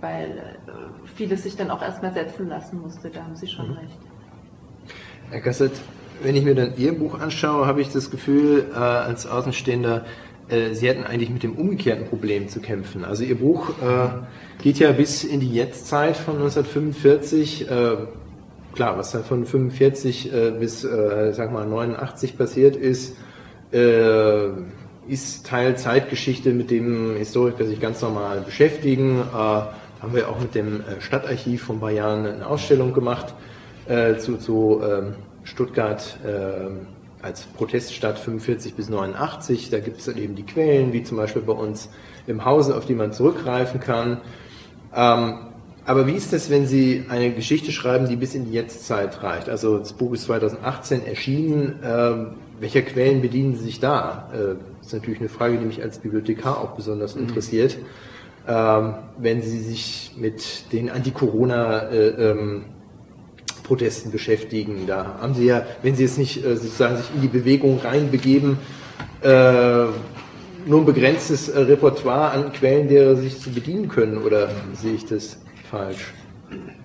weil äh, vieles sich dann auch erstmal setzen lassen musste, da haben Sie schon mhm. recht. Herr Kassett, wenn ich mir dann Ihr Buch anschaue, habe ich das Gefühl, äh, als Außenstehender, äh, Sie hätten eigentlich mit dem umgekehrten Problem zu kämpfen. Also Ihr Buch äh, geht ja bis in die Jetztzeit von 1945 klar, was dann von 45 äh, bis, äh, sag mal, 89 passiert ist, äh, ist Teil Zeitgeschichte, mit dem Historiker sich ganz normal beschäftigen. Äh, haben wir auch mit dem äh, Stadtarchiv von Bayern eine Ausstellung gemacht äh, zu, zu ähm, Stuttgart äh, als Proteststadt 45 bis 89. Da gibt es eben die Quellen, wie zum Beispiel bei uns im Hause, auf die man zurückgreifen kann. Ähm, aber wie ist das, wenn Sie eine Geschichte schreiben, die bis in die Jetztzeit reicht? Also das Buch ist 2018 erschienen. Ähm, welcher Quellen bedienen Sie sich da? Äh, das ist natürlich eine Frage, die mich als Bibliothekar auch besonders mhm. interessiert. Ähm, wenn Sie sich mit den Anti-Corona-Protesten äh, ähm, beschäftigen, da haben Sie ja, wenn Sie jetzt nicht äh, sozusagen sich in die Bewegung reinbegeben, äh, nur ein begrenztes äh, Repertoire an Quellen, derer Sie sich zu bedienen können, oder sehe ich das? Falsch?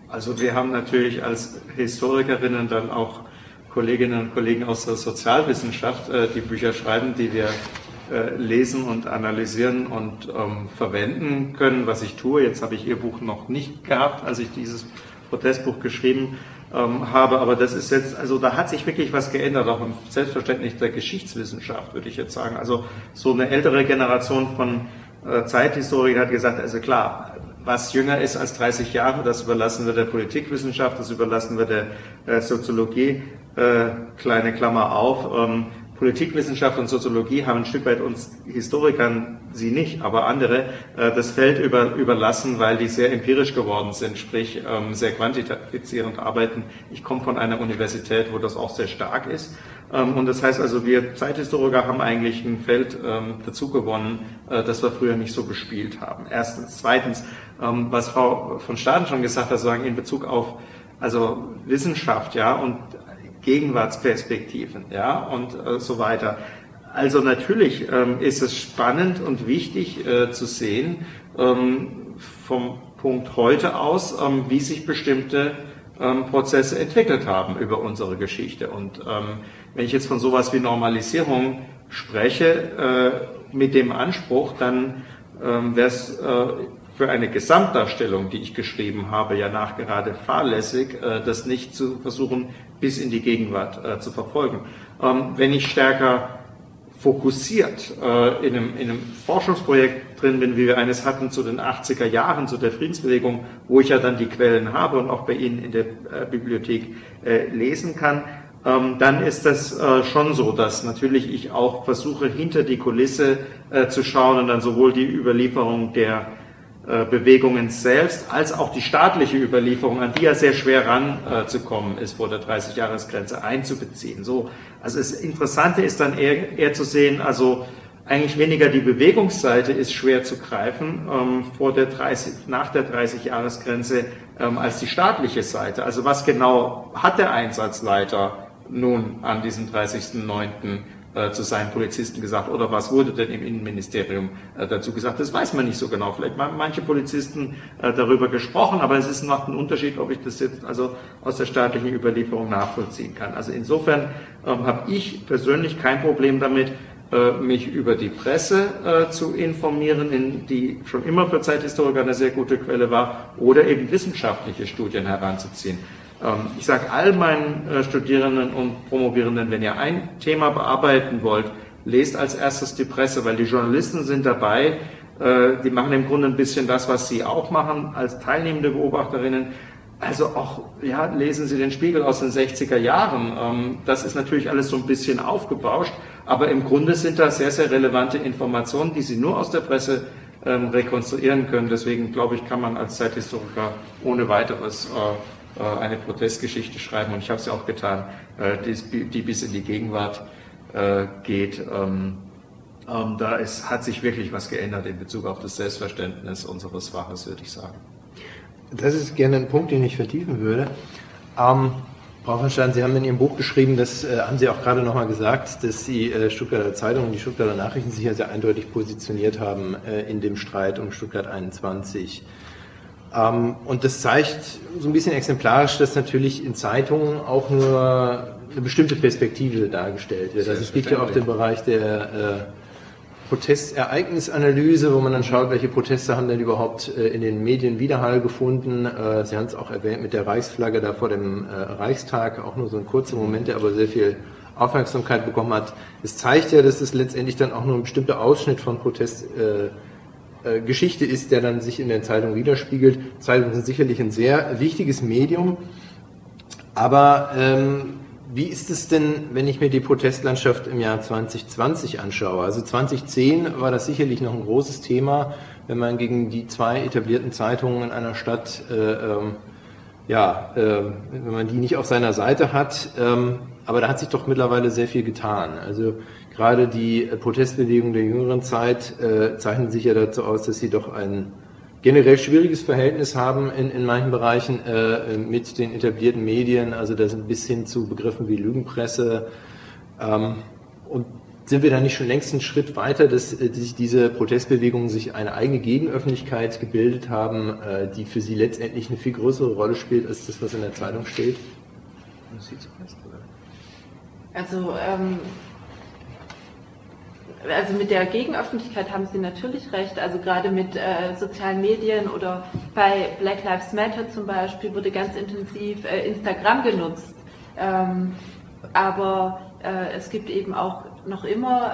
Also wir haben natürlich als Historikerinnen dann auch Kolleginnen und Kollegen aus der Sozialwissenschaft, äh, die Bücher schreiben, die wir äh, lesen und analysieren und ähm, verwenden können, was ich tue. Jetzt habe ich Ihr Buch noch nicht gehabt, als ich dieses Protestbuch geschrieben ähm, habe. Aber das ist jetzt, also da hat sich wirklich was geändert, auch im Selbstverständnis der Geschichtswissenschaft, würde ich jetzt sagen. Also so eine ältere Generation von äh, Zeithistorikern hat gesagt, also klar, was jünger ist als 30 Jahre, das überlassen wir der Politikwissenschaft, das überlassen wir der äh, Soziologie, äh, kleine Klammer auf. Ähm, Politikwissenschaft und Soziologie haben ein Stück weit uns Historikern, sie nicht, aber andere, äh, das Feld über, überlassen, weil die sehr empirisch geworden sind, sprich ähm, sehr quantifizierend arbeiten. Ich komme von einer Universität, wo das auch sehr stark ist. Ähm, und das heißt also, wir Zeithistoriker haben eigentlich ein Feld ähm, dazu gewonnen, äh, das wir früher nicht so bespielt haben. Erstens. Zweitens, was Frau von Staden schon gesagt hat, sagen in Bezug auf also Wissenschaft, ja, und Gegenwartsperspektiven, ja, und äh, so weiter. Also natürlich ähm, ist es spannend und wichtig äh, zu sehen ähm, vom Punkt heute aus, ähm, wie sich bestimmte ähm, Prozesse entwickelt haben über unsere Geschichte. Und ähm, wenn ich jetzt von sowas wie Normalisierung spreche, äh, mit dem Anspruch, dann ähm, wäre es äh, für eine Gesamtdarstellung, die ich geschrieben habe, ja nachgerade fahrlässig, äh, das nicht zu versuchen, bis in die Gegenwart äh, zu verfolgen. Ähm, wenn ich stärker fokussiert äh, in, einem, in einem Forschungsprojekt drin bin, wie wir eines hatten zu den 80er Jahren, zu der Friedensbewegung, wo ich ja dann die Quellen habe und auch bei Ihnen in der äh, Bibliothek äh, lesen kann, ähm, dann ist das äh, schon so, dass natürlich ich auch versuche, hinter die Kulisse äh, zu schauen und dann sowohl die Überlieferung der Bewegungen selbst, als auch die staatliche Überlieferung, an die ja sehr schwer ranzukommen ist, vor der 30-Jahres-Grenze einzubeziehen. So, also das Interessante ist dann eher, eher zu sehen, also eigentlich weniger die Bewegungsseite ist schwer zu greifen ähm, vor der 30, nach der 30-Jahres-Grenze ähm, als die staatliche Seite. Also was genau hat der Einsatzleiter nun an diesem 30.09. Äh, zu seinen Polizisten gesagt oder was wurde denn im Innenministerium äh, dazu gesagt? Das weiß man nicht so genau. Vielleicht haben manche Polizisten äh, darüber gesprochen, aber es ist noch ein Unterschied, ob ich das jetzt also aus der staatlichen Überlieferung nachvollziehen kann. Also insofern ähm, habe ich persönlich kein Problem damit, mich über die Presse äh, zu informieren, in, die schon immer für Zeithistoriker eine sehr gute Quelle war, oder eben wissenschaftliche Studien heranzuziehen. Ähm, ich sage all meinen äh, Studierenden und Promovierenden, wenn ihr ein Thema bearbeiten wollt, lest als erstes die Presse, weil die Journalisten sind dabei, äh, die machen im Grunde ein bisschen das, was sie auch machen als teilnehmende Beobachterinnen. Also auch, ja, lesen Sie den Spiegel aus den 60er Jahren. Ähm, das ist natürlich alles so ein bisschen aufgebauscht, aber im Grunde sind da sehr, sehr relevante Informationen, die Sie nur aus der Presse ähm, rekonstruieren können. Deswegen glaube ich, kann man als Zeithistoriker ohne weiteres äh, eine Protestgeschichte schreiben und ich habe es ja auch getan, äh, die, bis in die Gegenwart äh, geht. Ähm, ähm, da ist, hat sich wirklich was geändert in Bezug auf das Selbstverständnis unseres Faches, würde ich sagen. Das ist gerne ein Punkt, den ich vertiefen würde. Ähm, Frau von Stein, Sie haben in Ihrem Buch geschrieben, das äh, haben Sie auch gerade nochmal gesagt, dass die äh, Stuttgarter Zeitung und die Stuttgarter Nachrichten sich ja sehr eindeutig positioniert haben äh, in dem Streit um Stuttgart 21. Ähm, und das zeigt so ein bisschen exemplarisch, dass natürlich in Zeitungen auch nur eine bestimmte Perspektive dargestellt wird. Also es gibt ja auch den Bereich der äh, Protestereignisanalyse, wo man dann schaut, welche Proteste haben denn überhaupt äh, in den Medien Widerhall gefunden. Äh, Sie haben es auch erwähnt mit der Reichsflagge da vor dem äh, Reichstag, auch nur so ein kurzer Moment, der aber sehr viel Aufmerksamkeit bekommen hat. Es zeigt ja, dass es letztendlich dann auch nur ein bestimmter Ausschnitt von Protest äh, Geschichte ist, der dann sich in der Zeitung widerspiegelt. Zeitungen sind sicherlich ein sehr wichtiges Medium, aber ähm, wie ist es denn, wenn ich mir die Protestlandschaft im Jahr 2020 anschaue? Also 2010 war das sicherlich noch ein großes Thema, wenn man gegen die zwei etablierten Zeitungen in einer Stadt, äh, ähm, ja, äh, wenn man die nicht auf seiner Seite hat. Ähm, aber da hat sich doch mittlerweile sehr viel getan. Also Gerade die äh, Protestbewegung der jüngeren Zeit äh, zeichnet sich ja dazu aus, dass sie doch ein generell schwieriges Verhältnis haben in, in manchen Bereichen äh, mit den etablierten Medien, also das bis hin zu Begriffen wie Lügenpresse. Ähm, und sind wir da nicht schon längst einen Schritt weiter, dass, äh, dass sich diese Protestbewegungen sich eine eigene Gegenöffentlichkeit gebildet haben, äh, die für sie letztendlich eine viel größere Rolle spielt als das, was in der Zeitung steht? Also ähm, also mit der Gegenöffentlichkeit haben Sie natürlich recht. Also gerade mit äh, sozialen Medien oder bei Black Lives Matter zum Beispiel wurde ganz intensiv äh, Instagram genutzt. Ähm, aber äh, es gibt eben auch noch immer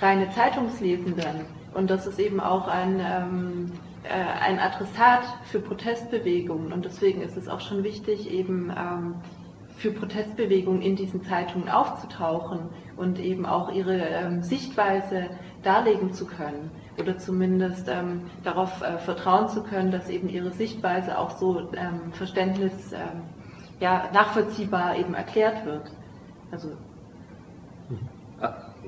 äh, reine Zeitungslesenden. Und das ist eben auch ein, ähm, äh, ein Adressat für Protestbewegungen. Und deswegen ist es auch schon wichtig, eben ähm, für Protestbewegungen in diesen Zeitungen aufzutauchen und eben auch ihre ähm, Sichtweise darlegen zu können oder zumindest ähm, darauf äh, vertrauen zu können, dass eben ihre Sichtweise auch so ähm, Verständnis ähm, ja, nachvollziehbar eben erklärt wird. Also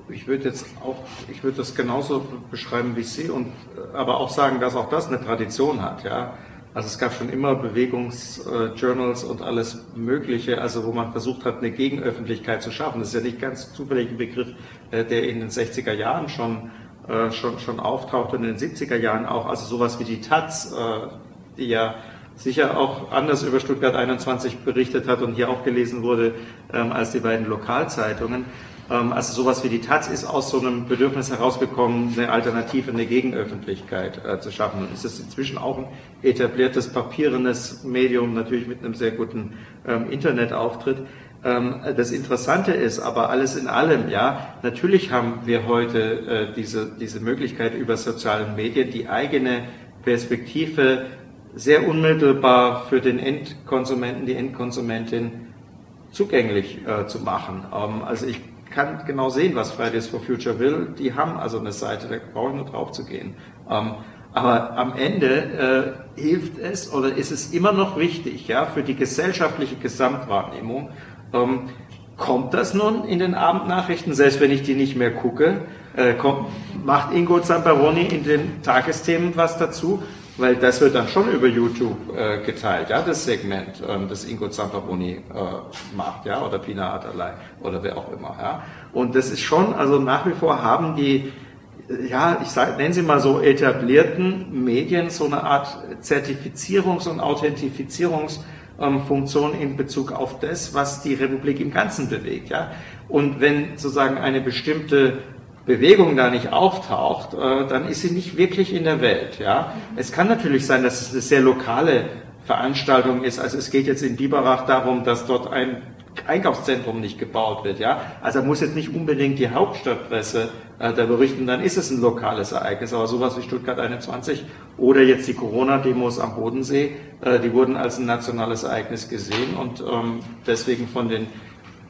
ich würde jetzt auch, ich würde das genauso beschreiben wie Sie und aber auch sagen, dass auch das eine Tradition hat, ja. Also es gab schon immer Bewegungsjournals und alles Mögliche, also wo man versucht hat, eine Gegenöffentlichkeit zu schaffen. Das ist ja nicht ganz zufällig ein Begriff, äh, der in den 60er Jahren schon, äh, schon, schon auftaucht und in den 70er Jahren auch. Also sowas wie die Taz, äh, die ja sicher auch anders über Stuttgart 21 berichtet hat und hier auch gelesen wurde ähm, als die beiden Lokalzeitungen. Ähm, also sowas wie die Taz ist aus so einem Bedürfnis herausgekommen, eine Alternative, eine Gegenöffentlichkeit äh, zu schaffen. Und es ist inzwischen auch ein etabliertes papierenes Medium, natürlich mit einem sehr guten ähm, Internetauftritt. Ähm, das Interessante ist aber alles in allem, ja, natürlich haben wir heute äh, diese, diese Möglichkeit über soziale Medien, die eigene Perspektive sehr unmittelbar für den Endkonsumenten, die Endkonsumentin zugänglich äh, zu machen. Ähm, also ich kann genau sehen, was Fridays for Future will. Die haben also eine Seite, da brauche ich nur drauf zu gehen. Ähm, aber am Ende äh, hilft es oder ist es immer noch wichtig, ja, für die gesellschaftliche Gesamtwahrnehmung, ähm, kommt das nun in den Abendnachrichten, selbst wenn ich die nicht mehr gucke, äh, kommt, macht Ingo Zamperoni in den Tagesthemen was dazu? Weil das wird dann schon über YouTube äh, geteilt, ja, das Segment, ähm, das Ingo Zamperoni äh, macht, ja, oder Pina Atalay oder wer auch immer, ja. Und das ist schon, also nach wie vor haben die, ja, ich sag, nennen Sie mal so etablierten Medien so eine Art Zertifizierungs- und Authentifizierungsfunktion ähm, in Bezug auf das, was die Republik im Ganzen bewegt, ja. Und wenn sozusagen eine bestimmte Bewegung da nicht auftaucht, äh, dann ist sie nicht wirklich in der Welt. Ja? Es kann natürlich sein, dass es eine sehr lokale Veranstaltung ist. Also es geht jetzt in Biberach darum, dass dort ein Einkaufszentrum nicht gebaut wird. Ja? Also muss jetzt nicht unbedingt die Hauptstadtpresse äh, da berichten, dann ist es ein lokales Ereignis. Aber sowas wie Stuttgart 21 oder jetzt die Corona-Demos am Bodensee, äh, die wurden als ein nationales Ereignis gesehen und ähm, deswegen von den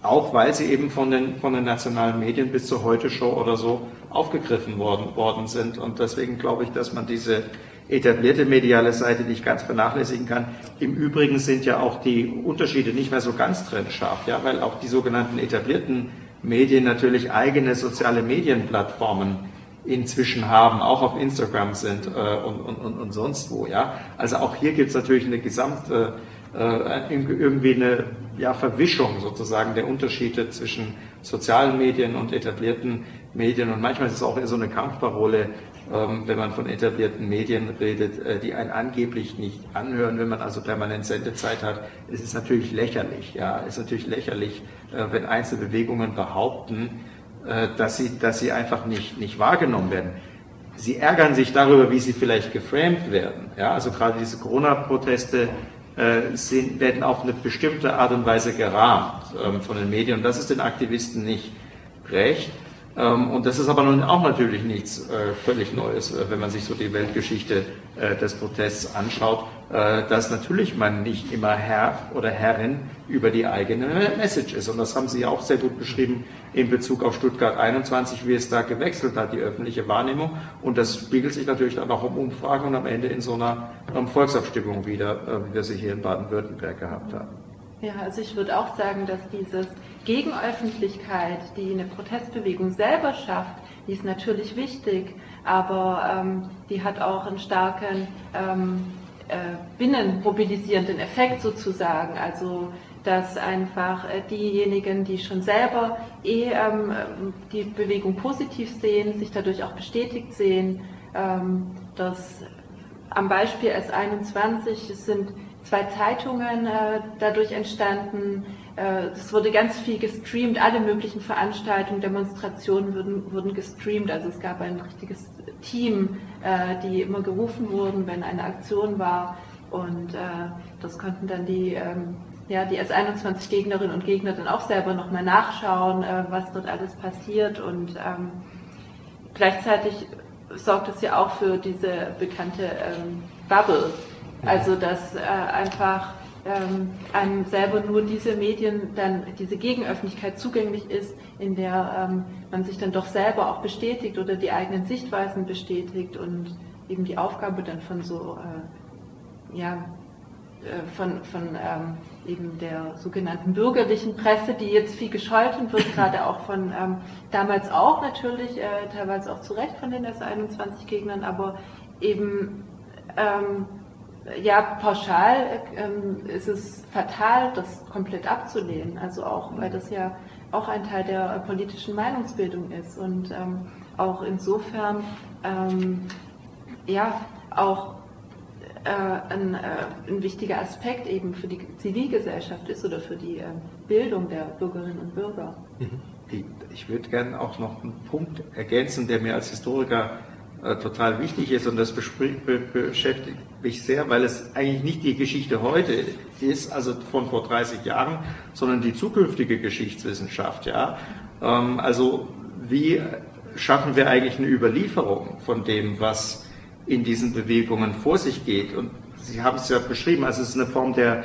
auch weil sie eben von den, von den nationalen Medien bis zur Heute-Show oder so aufgegriffen worden, worden sind. Und deswegen glaube ich, dass man diese etablierte mediale Seite nicht ganz vernachlässigen kann. Im Übrigen sind ja auch die Unterschiede nicht mehr so ganz trennscharf, ja, weil auch die sogenannten etablierten Medien natürlich eigene soziale Medienplattformen inzwischen haben, auch auf Instagram sind äh, und, und, und, sonst wo. Ja? Also auch hier gibt es natürlich eine gesamte äh, irgendwie eine ja, Verwischung sozusagen der Unterschiede zwischen sozialen Medien und etablierten Medien. Und manchmal ist es auch so eine Kampfparole, ähm, wenn man von etablierten Medien redet, äh, die einen angeblich nicht anhören, wenn man also permanent Sendezeit hat. Es ist natürlich lächerlich. Ja, es ist natürlich lächerlich, äh, wenn einzelne Bewegungen behaupten, dass sie, dass sie einfach nicht, nicht wahrgenommen werden. Sie ärgern sich darüber, wie sie vielleicht geframed werden. Ja, also gerade diese Corona-Proteste äh, sind, werden auf eine bestimmte Art und Weise gerahmt ähm, von den Medien. Und das ist den Aktivisten nicht recht. Ähm, und das ist aber nun auch natürlich nichts äh, völlig Neues, äh, wenn man sich so die Weltgeschichte äh, des Protests anschaut, dass natürlich man nicht immer Herr oder Herrin über die eigene Message ist. Und das haben Sie auch sehr gut beschrieben in Bezug auf Stuttgart 21, wie es da gewechselt hat, die öffentliche Wahrnehmung. Und das spiegelt sich natürlich dann auch im Umfragen und am Ende in so einer ähm, Volksabstimmung wieder, wie wir sie hier in Baden-Württemberg gehabt haben. Ja, also ich würde auch sagen, dass dieses Gegenöffentlichkeit, die eine Protestbewegung selber schafft, die ist natürlich wichtig, aber ähm, die hat auch einen starken ähm, äh, binnenmobilisierenden Effekt sozusagen. Also dass einfach äh, diejenigen, die schon selber eh ähm, die Bewegung positiv sehen, sich dadurch auch bestätigt sehen, ähm, dass am Beispiel S21 es sind zwei Zeitungen äh, dadurch entstanden. Äh, es wurde ganz viel gestreamt, alle möglichen Veranstaltungen, Demonstrationen wurden, wurden gestreamt. Also es gab ein richtiges Team, äh, die immer gerufen wurden, wenn eine Aktion war. Und äh, das konnten dann die, ähm, ja, die S21-Gegnerinnen und Gegner dann auch selber nochmal nachschauen, äh, was dort alles passiert. Und ähm, gleichzeitig sorgt es ja auch für diese bekannte ähm, Bubble. Also dass äh, einfach ähm, einem selber nur diese Medien dann, diese Gegenöffentlichkeit zugänglich ist, in der ähm, man sich dann doch selber auch bestätigt oder die eigenen Sichtweisen bestätigt und eben die Aufgabe dann von so äh, ja, äh, von, von ähm, eben der sogenannten bürgerlichen Presse, die jetzt viel gescholten wird, gerade auch von ähm, damals auch natürlich, äh, teilweise auch zu Recht von den S21-Gegnern, aber eben ähm, ja, pauschal ähm, ist es fatal, das komplett abzulehnen. Also auch, weil das ja auch ein Teil der politischen Meinungsbildung ist und ähm, auch insofern ähm, ja auch äh, ein, äh, ein, wichtiger Aspekt eben für die Zivilgesellschaft ist oder für die äh, Bildung der Bürgerinnen und Bürger. Mhm. Ich würde gerne auch noch einen Punkt ergänzen, der mir als Historiker total wichtig ist und das beschäftigt mich sehr, weil es eigentlich nicht die Geschichte heute ist, also von vor 30 Jahren, sondern die zukünftige Geschichtswissenschaft. Ja? Ähm, also wie schaffen wir eigentlich eine Überlieferung von dem, was in diesen Bewegungen vor sich geht. Und Sie haben es ja beschrieben, also es ist eine Form der,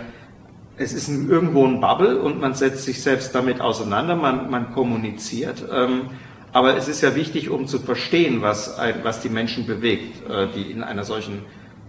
es ist irgendwo ein Bubble und man setzt sich selbst damit auseinander, man, man kommuniziert. Ähm, aber es ist ja wichtig, um zu verstehen, was, was die Menschen bewegt, äh, die in einer solchen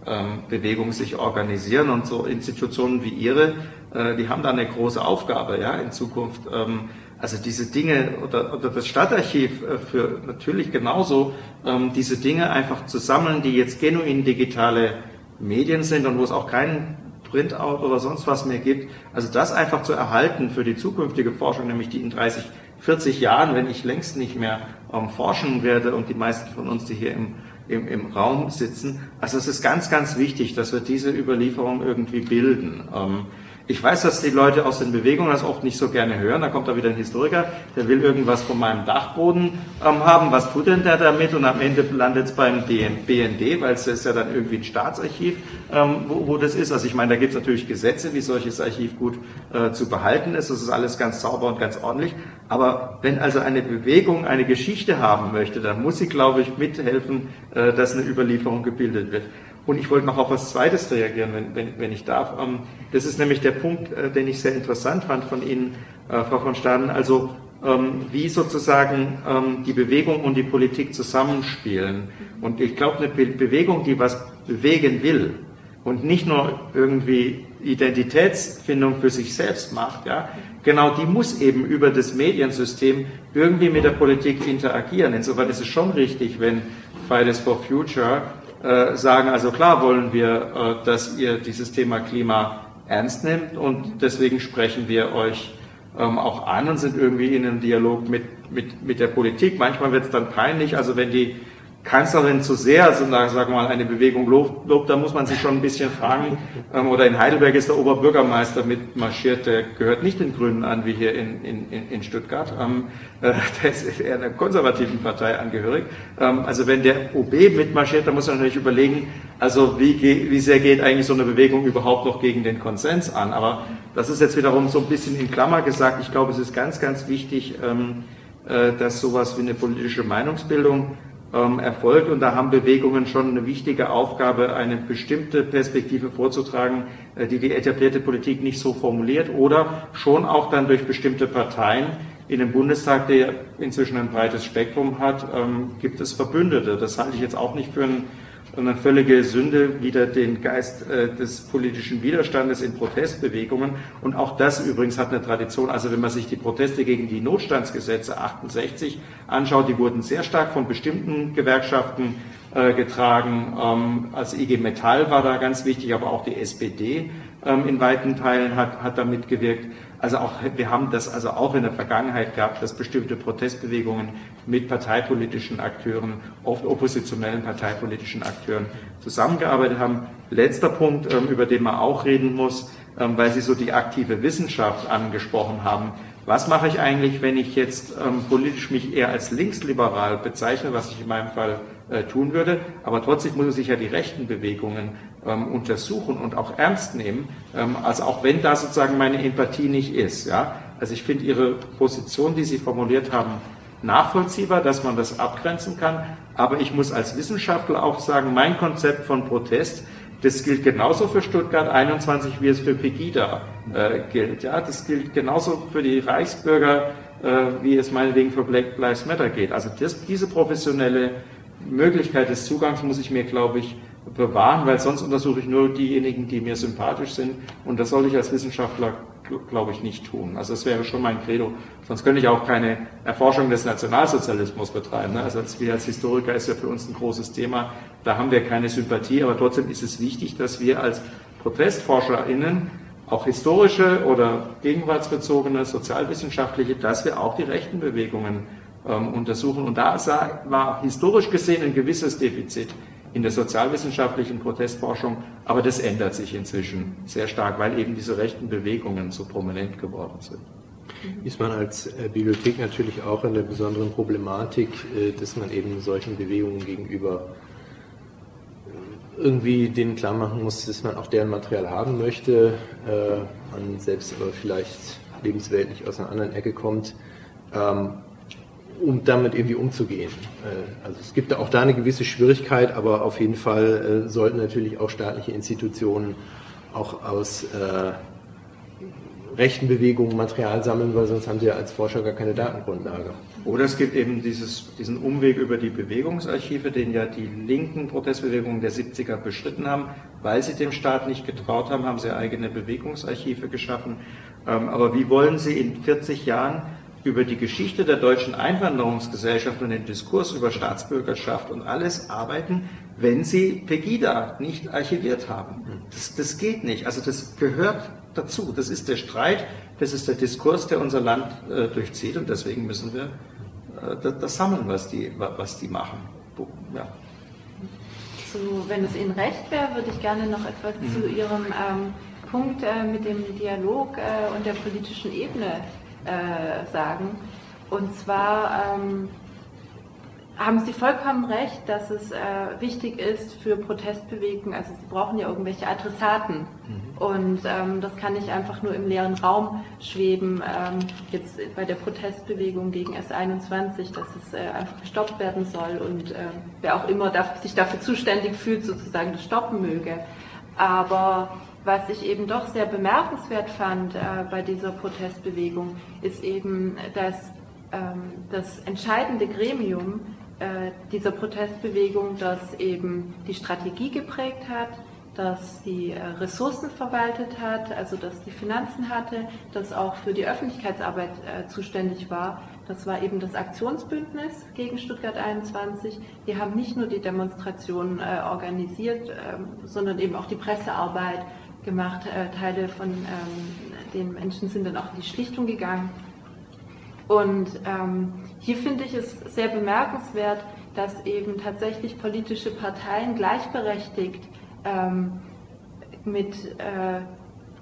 ähm, Bewegung sich organisieren. Und so Institutionen wie Ihre, äh, die haben da eine große Aufgabe ja, in Zukunft. Ähm, also diese Dinge oder, oder das Stadtarchiv äh, für natürlich genauso ähm, diese Dinge einfach zu sammeln, die jetzt genuin digitale Medien sind und wo es auch keinen Printout oder sonst was mehr gibt. Also das einfach zu erhalten für die zukünftige Forschung, nämlich die in 30, 40 Jahren, wenn ich längst nicht mehr ähm, forschen werde und die meisten von uns, die hier im, im, im Raum sitzen. Also es ist ganz, ganz wichtig, dass wir diese Überlieferung irgendwie bilden. Ähm, ich weiß, dass die Leute aus den Bewegungen das oft nicht so gerne hören. Da kommt da wieder ein Historiker, der will irgendwas von meinem Dachboden ähm, haben. Was tut denn der damit? Und am Ende landet es beim BND, weil es ist ja dann irgendwie ein Staatsarchiv, ähm, wo, wo, das ist. Also ich meine, da gibt es natürlich Gesetze, wie solches Archiv gut äh, zu behalten ist. Das ist alles ganz sauber und ganz ordentlich. Aber wenn also eine Bewegung eine Geschichte haben möchte, dann muss sie, glaube ich, mithelfen, äh, dass eine Überlieferung gebildet wird. Und ich wollte noch auf was Zweites reagieren, wenn, wenn, wenn ich darf. Ähm, das ist nämlich der Punkt, äh, den ich sehr interessant fand von Ihnen, äh, Frau von Staden. Also ähm, wie sozusagen ähm, die Bewegung und die Politik zusammenspielen. Und ich glaube, eine Bewegung, die was bewegen will und nicht nur irgendwie Identitätsfindung für sich selbst macht, ja, genau die muss eben über das Mediensystem irgendwie mit der Politik interagieren. Insofern ist es schon richtig, wenn Fridays for Future äh, sagen, also klar wollen wir, äh, dass ihr dieses Thema Klima ernst nehmt und deswegen sprechen wir euch ähm, auch an und sind irgendwie in einem Dialog mit, mit, mit der Politik. Manchmal wird es dann peinlich, also wenn die Kanzlerin zu sehr, also sagen wir mal, eine Bewegung lobt, lobt, da muss man sich schon ein bisschen fragen. Ähm, oder in Heidelberg ist der Oberbürgermeister mitmarschiert, der gehört nicht den Grünen an, wie hier in, in, in Stuttgart. Ähm, äh, der ist eher einer konservativen Partei angehörig. Ähm, also wenn der OB mitmarschiert, dann muss man natürlich überlegen, also wie, wie sehr geht eigentlich so eine Bewegung überhaupt noch gegen den Konsens an. Aber das ist jetzt wiederum so ein bisschen in Klammer gesagt. Ich glaube, es ist ganz, ganz wichtig, äh, dass sowas wie eine politische Meinungsbildung ähm, erfolgt. Und da haben Bewegungen schon eine wichtige Aufgabe, eine bestimmte Perspektive vorzutragen, äh, die die etablierte Politik nicht so formuliert oder schon auch dann durch bestimmte Parteien in dem Bundestag, der inzwischen ein breites Spektrum hat, ähm, gibt es Verbündete. Das halte ich jetzt auch nicht für ein eine völlige Sünde, wieder den Geist äh, des politischen Widerstandes in Protestbewegungen. Und auch das übrigens hat eine Tradition. Also wenn man sich die Proteste gegen die Notstandsgesetze 68 anschaut, die wurden sehr stark von bestimmten Gewerkschaften äh, getragen. Ähm, also IG Metall war da ganz wichtig, aber auch die SPD ähm, in weiten Teilen hat, hat da mitgewirkt. Also auch, wir haben das also auch in der Vergangenheit gehabt, dass bestimmte Protestbewegungen mit parteipolitischen Akteuren, oft oppositionellen parteipolitischen Akteuren zusammengearbeitet haben. Letzter Punkt, ähm, über den man auch reden muss, ähm, weil Sie so die aktive Wissenschaft angesprochen haben. Was mache ich eigentlich, wenn ich jetzt ähm, politisch mich eher als linksliberal bezeichne, was ich in meinem Fall tun würde, aber trotzdem muss ich ja die rechten Bewegungen ähm, untersuchen und auch ernst nehmen, ähm, also auch wenn da sozusagen meine Empathie nicht ist. Ja? Also ich finde Ihre Position, die Sie formuliert haben, nachvollziehbar, dass man das abgrenzen kann, aber ich muss als Wissenschaftler auch sagen, mein Konzept von Protest, das gilt genauso für Stuttgart 21, wie es für Pegida äh, gilt. Ja, das gilt genauso für die Reichsbürger, äh, wie es meinetwegen für Black Lives Matter geht. Also das, diese professionelle Möglichkeit des Zugangs muss ich mir, glaube ich, bewahren, weil sonst untersuche ich nur diejenigen, die mir sympathisch sind. Und das sollte ich als Wissenschaftler, glaube ich, nicht tun. Also das wäre schon mein Credo. Sonst könnte ich auch keine Erforschung des Nationalsozialismus betreiben. Ne? Also als, wir als Historiker ist ja für uns ein großes Thema. Da haben wir keine Sympathie, aber trotzdem ist es wichtig, dass wir als ProtestforscherInnen auch historische oder gegenwartsbezogene, sozialwissenschaftliche, dass wir auch die rechten Bewegungen ähm, untersuchen. Und da war historisch gesehen ein gewisses Defizit in der sozialwissenschaftlichen Protestforschung, aber das ändert sich inzwischen sehr stark, weil eben diese rechten Bewegungen so prominent geworden sind. Ist man als äh, Bibliothek natürlich auch in der besonderen Problematik, äh, dass man eben solchen Bewegungen gegenüber äh, irgendwie denen klar machen muss, dass man auch deren Material haben möchte, man selbst aber vielleicht lebensweltlich aus einer anderen Ecke kommt. Ähm, um damit irgendwie umzugehen. Äh, also es gibt auch da eine gewisse Schwierigkeit, aber auf jeden Fall äh, sollten natürlich auch staatliche Institutionen auch aus äh, rechten Bewegungen Material sammeln, weil sonst haben sie ja als Forscher gar keine Datengrundlage. Oder es gibt eben dieses, diesen Umweg über die Bewegungsarchive, den ja die linken Protestbewegungen der 70er beschritten haben. Weil sie dem Staat nicht getraut haben, haben sie eigene Bewegungsarchive geschaffen. Ähm, aber wie wollen sie in 40 Jahren über die Geschichte der deutschen Einwanderungsgesellschaft und den Diskurs über Staatsbürgerschaft und alles arbeiten, wenn sie Pegida nicht archiviert haben. Das, das geht nicht. Also das gehört dazu. Das ist der Streit, das ist der Diskurs, der unser Land äh, durchzieht und deswegen müssen wir äh, das, das, sammeln, was die, was die machen. Ja. So, wenn es Ihnen recht wäre, würde ich gerne noch etwas mhm. zu Ihrem ähm, Punkt äh, mit dem Dialog äh, und der politischen Ebene äh, sagen. Und zwar ähm, haben Sie vollkommen recht, dass es äh, wichtig ist für Protestbewegungen, also Sie brauchen ja irgendwelche Adressaten. Mhm. Und ähm, das kann nicht einfach nur im leeren Raum schweben, ähm, jetzt bei der Protestbewegung gegen S21, dass es äh, einfach gestoppt werden soll und äh, wer auch immer darf, sich dafür zuständig fühlt, sozusagen das stoppen möge. Aber was ich eben doch sehr bemerkenswert fand äh, bei dieser Protestbewegung, ist eben, dass ähm, das entscheidende Gremium äh, dieser Protestbewegung, das eben die Strategie geprägt hat, das die äh, Ressourcen verwaltet hat, also das die Finanzen hatte, das auch für die Öffentlichkeitsarbeit äh, zuständig war. Das war eben das Aktionsbündnis gegen Stuttgart 21. Die haben nicht nur die Demonstrationen äh, organisiert, ähm, sondern eben auch die Pressearbeit, gemacht. Äh, Teile von ähm, den Menschen sind dann auch in die Schlichtung gegangen. Und ähm, hier finde ich es sehr bemerkenswert, dass eben tatsächlich politische Parteien gleichberechtigt ähm, mit, äh,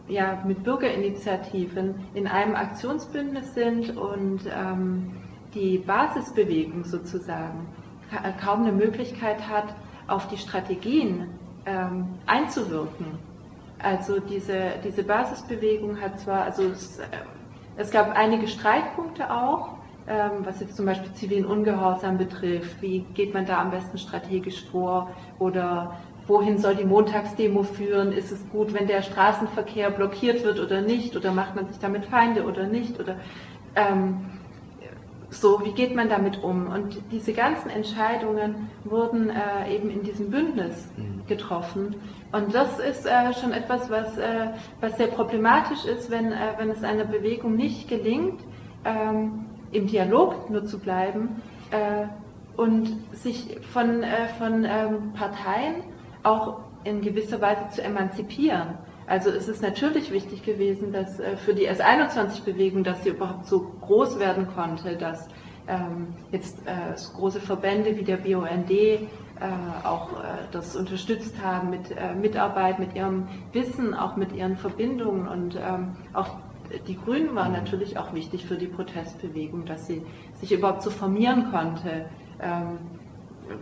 ja, mit Bürgerinitiativen in einem Aktionsbündnis sind und ähm, die Basisbewegung sozusagen kaum eine Möglichkeit hat, auf die Strategien ähm, einzuwirken. Also diese, diese Basisbewegung hat zwar, also es, es gab einige Streitpunkte auch, ähm, was jetzt zum Beispiel zivilen Ungehorsam betrifft. Wie geht man da am besten strategisch vor? Oder wohin soll die Montagsdemo führen? Ist es gut, wenn der Straßenverkehr blockiert wird oder nicht? Oder macht man sich damit Feinde oder nicht? Oder ähm, so, wie geht man damit um? Und diese ganzen Entscheidungen wurden äh, eben in diesem Bündnis mhm. getroffen. Und das ist äh, schon etwas, was, äh, was sehr problematisch ist, wenn, äh, wenn es einer Bewegung nicht gelingt, ähm, im Dialog nur zu bleiben äh, und sich von, äh, von ähm, Parteien auch in gewisser Weise zu emanzipieren. Also es ist natürlich wichtig gewesen, dass äh, für die S21-Bewegung, dass sie überhaupt so groß werden konnte, dass ähm, jetzt äh, große Verbände wie der BUND äh, auch das unterstützt haben mit Mitarbeit, mit ihrem Wissen, auch mit ihren Verbindungen und ähm, auch die Grünen waren natürlich auch wichtig für die Protestbewegung, dass sie sich überhaupt so formieren konnte.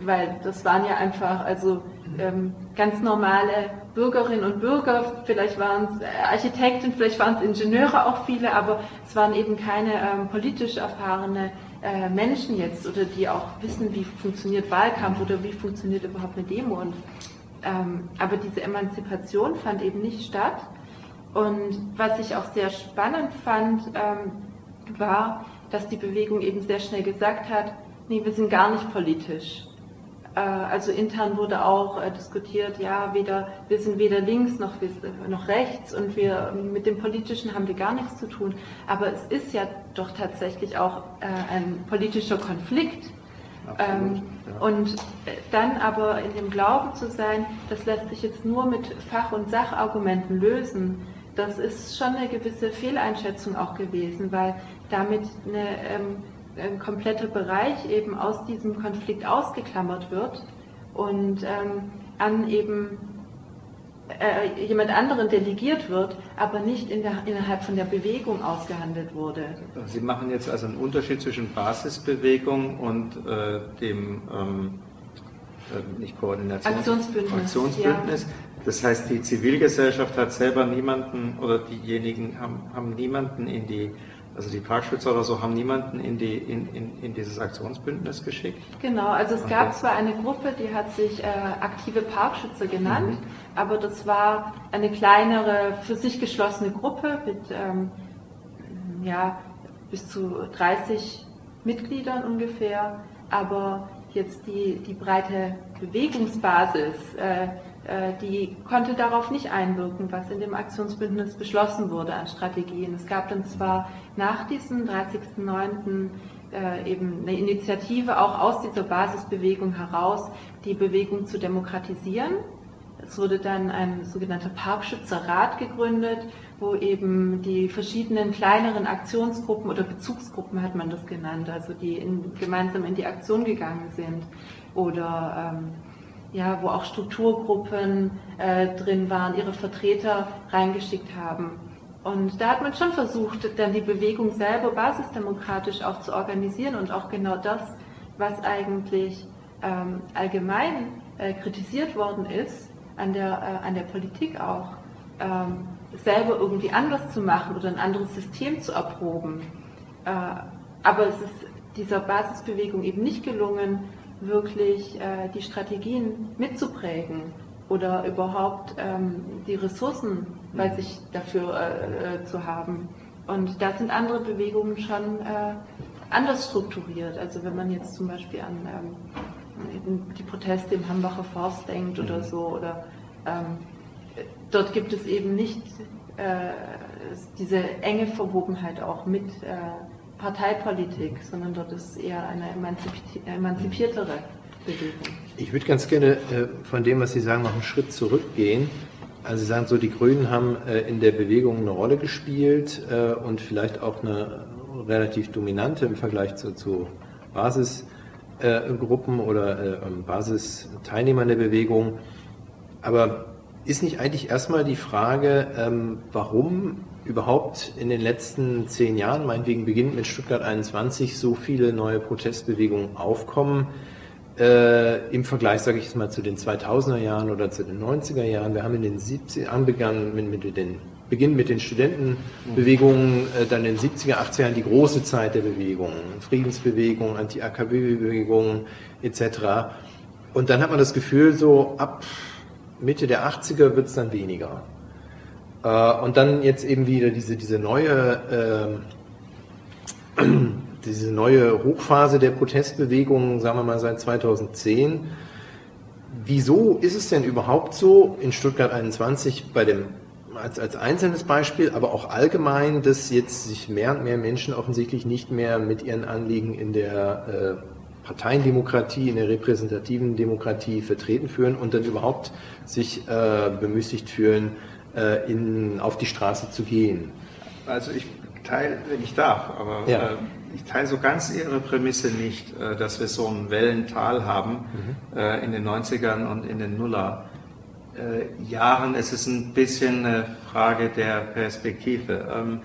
Weil das waren ja einfach also ähm, ganz normale Bürgerinnen und Bürger, vielleicht waren es äh, Architekten, vielleicht waren es Ingenieure auch viele, aber es waren eben keine ähm, politisch erfahrene äh, Menschen jetzt oder die auch wissen, wie funktioniert Wahlkampf oder wie funktioniert überhaupt eine Demo. Und, ähm, aber diese Emanzipation fand eben nicht statt. Und was ich auch sehr spannend fand, ähm, war, dass die Bewegung eben sehr schnell gesagt hat, nee, wir sind gar nicht politisch. Äh, also intern wurde auch äh, diskutiert, ja, weder, wir sind weder links noch, noch rechts und wir mit dem Politischen haben wir gar nichts zu tun. Aber es ist ja doch tatsächlich auch äh, ein politischer Konflikt. Absolut, ähm, ja. Und dann aber in dem Glauben zu sein, das lässt sich jetzt nur mit Fach- und Sachargumenten lösen, das ist schon eine gewisse Fehleinschätzung auch gewesen, weil damit eine ähm, ein kompletter Bereich eben aus diesem Konflikt ausgeklammert wird und ähm, an eben äh, jemand anderen delegiert wird, aber nicht in der, innerhalb von der Bewegung ausgehandelt wurde. Sie machen jetzt also einen Unterschied zwischen Basisbewegung und äh, dem ähm, äh, nicht Koordination, Aktionsbündnis. Aktionsbündnis. Ja. Das heißt, die Zivilgesellschaft hat selber niemanden oder diejenigen haben, haben niemanden in die also die Parkschützer oder so haben niemanden in, die, in, in, in dieses Aktionsbündnis geschickt? Genau, also es okay. gab zwar eine Gruppe, die hat sich äh, aktive Parkschützer genannt, mhm. aber das war eine kleinere, für sich geschlossene Gruppe mit ähm, ja, bis zu 30 Mitgliedern ungefähr, aber jetzt die, die breite Bewegungsbasis, äh, die konnte darauf nicht einwirken, was in dem Aktionsbündnis beschlossen wurde an Strategien. Es gab dann zwar nach diesem 30.09. Äh, eben eine Initiative auch aus dieser Basisbewegung heraus, die Bewegung zu demokratisieren. Es wurde dann ein sogenannter Parkschützerrat gegründet, wo eben die verschiedenen kleineren Aktionsgruppen oder Bezugsgruppen hat man das genannt, also die in, gemeinsam in die Aktion gegangen sind oder ähm, ja, wo auch Strukturgruppen äh, drin waren, ihre Vertreter reingeschickt haben. Und da hat man schon versucht, dann die Bewegung selber basisdemokratisch auch zu organisieren und auch genau das, was eigentlich ähm, allgemein äh, kritisiert worden ist, an der, äh, an der Politik auch, ähm, selber irgendwie anders zu machen oder ein anderes System zu erproben. Äh, aber es ist dieser Basisbewegung eben nicht gelungen, wirklich äh, die Strategien mitzuprägen oder überhaupt ähm, die Ressourcen bei sich dafür äh, äh, zu haben. Und da sind andere Bewegungen schon äh, anders strukturiert. Also wenn man jetzt zum Beispiel an ähm, die Proteste im Hambacher Forst denkt oder mhm. so, oder ähm, dort gibt es eben nicht äh, diese enge Verwobenheit auch mit äh, Parteipolitik, sondern dort ist eher eine emanzipiertere Bewegung. Ich würde ganz gerne äh, von dem, was Sie sagen, noch einen Schritt zurückgehen. Also Sie sagen so, die Grünen haben äh, in der Bewegung eine Rolle gespielt äh, und vielleicht auch eine relativ dominante im Vergleich zu, zu Basisgruppen oder ähm, Basisteilnehmern der Bewegung. Aber ist nicht eigentlich erstmal die Frage, ähm, warum überhaupt in den letzten zehn Jahren, meinetwegen beginnt mit Stuttgart 21, so viele neue Protestbewegungen aufkommen? Äh, Im Vergleich, sage ich jetzt mal, zu den 2000er Jahren oder zu den 90er Jahren. Wir haben in den 70 angegangen mit, mit den Beginn mit den Studentenbewegungen, äh, dann in den 70er, 80er Jahren die große Zeit der Bewegungen, Friedensbewegung, Anti-AKW-Bewegungen etc. Und dann hat man das Gefühl, so ab Mitte der 80er wird es dann weniger. Äh, und dann jetzt eben wieder diese, diese neue, äh, diese neue Hochphase der Protestbewegung, sagen wir mal seit 2010. Wieso ist es denn überhaupt so in Stuttgart 21 bei dem als, als einzelnes Beispiel, aber auch allgemein, dass jetzt sich mehr und mehr Menschen offensichtlich nicht mehr mit ihren Anliegen in der äh, Parteiendemokratie, in der repräsentativen Demokratie vertreten fühlen und dann überhaupt sich äh, bemüßigt fühlen, äh, in, auf die Straße zu gehen. Also ich teile, wenn ich darf, aber ja. äh, ich teile so ganz Ihre Prämisse nicht, äh, dass wir so ein Wellental haben mhm. äh, in den 90ern und in den Nuller. Äh, Jahren. Es ist ein bisschen eine Frage der Perspektive. Ähm,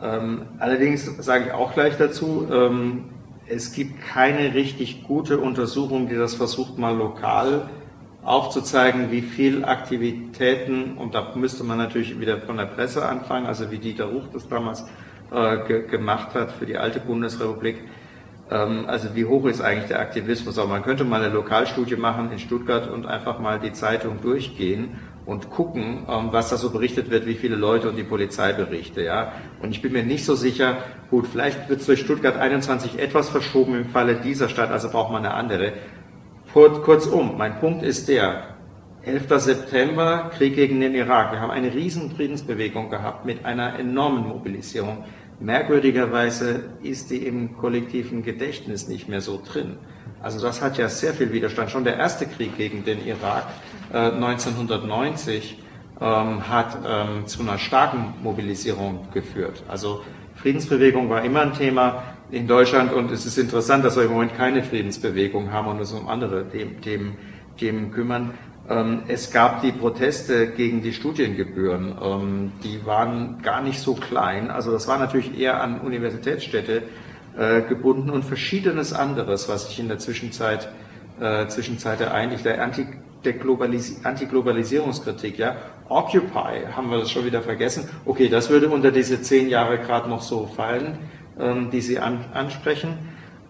ähm, allerdings sage ich auch gleich dazu, ähm, es gibt keine richtig gute Untersuchung, die das versucht mal lokal aufzuzeigen, wie viel Aktivitäten, und da müsste man natürlich wieder von der Presse anfangen, also wie Dieter Ruch das damals äh, ge gemacht hat für die alte Bundesrepublik, ähm, also wie hoch ist eigentlich der Aktivismus? Aber man könnte mal eine Lokalstudie machen in Stuttgart und einfach mal die Zeitung durchgehen und gucken, ähm, was da so berichtet wird, wie viele Leute und die Polizeiberichte. Ja? Und ich bin mir nicht so sicher, gut, vielleicht wird es durch Stuttgart 21 etwas verschoben im Falle dieser Stadt, also braucht man eine andere. Kurzum, mein Punkt ist der, 11. September, Krieg gegen den Irak. Wir haben eine riesen Friedensbewegung gehabt mit einer enormen Mobilisierung. Merkwürdigerweise ist die im kollektiven Gedächtnis nicht mehr so drin. Also das hat ja sehr viel Widerstand. Schon der erste Krieg gegen den Irak äh, 1990 ähm, hat ähm, zu einer starken Mobilisierung geführt. Also Friedensbewegung war immer ein Thema in Deutschland und es ist interessant, dass wir im Moment keine Friedensbewegung haben und uns um andere Themen, Themen kümmern. Ähm, es gab die Proteste gegen die Studiengebühren. Ähm, die waren gar nicht so klein. Also das war natürlich eher an Universitätsstädte äh, gebunden und verschiedenes anderes, was sich in der Zwischenzeit, äh, Zwischenzeit ereignet. Der Anti Antiglobalisierungskritik, ja. Occupy, haben wir das schon wieder vergessen. Okay, das würde unter diese zehn Jahre gerade noch so fallen, ähm, die Sie an, ansprechen.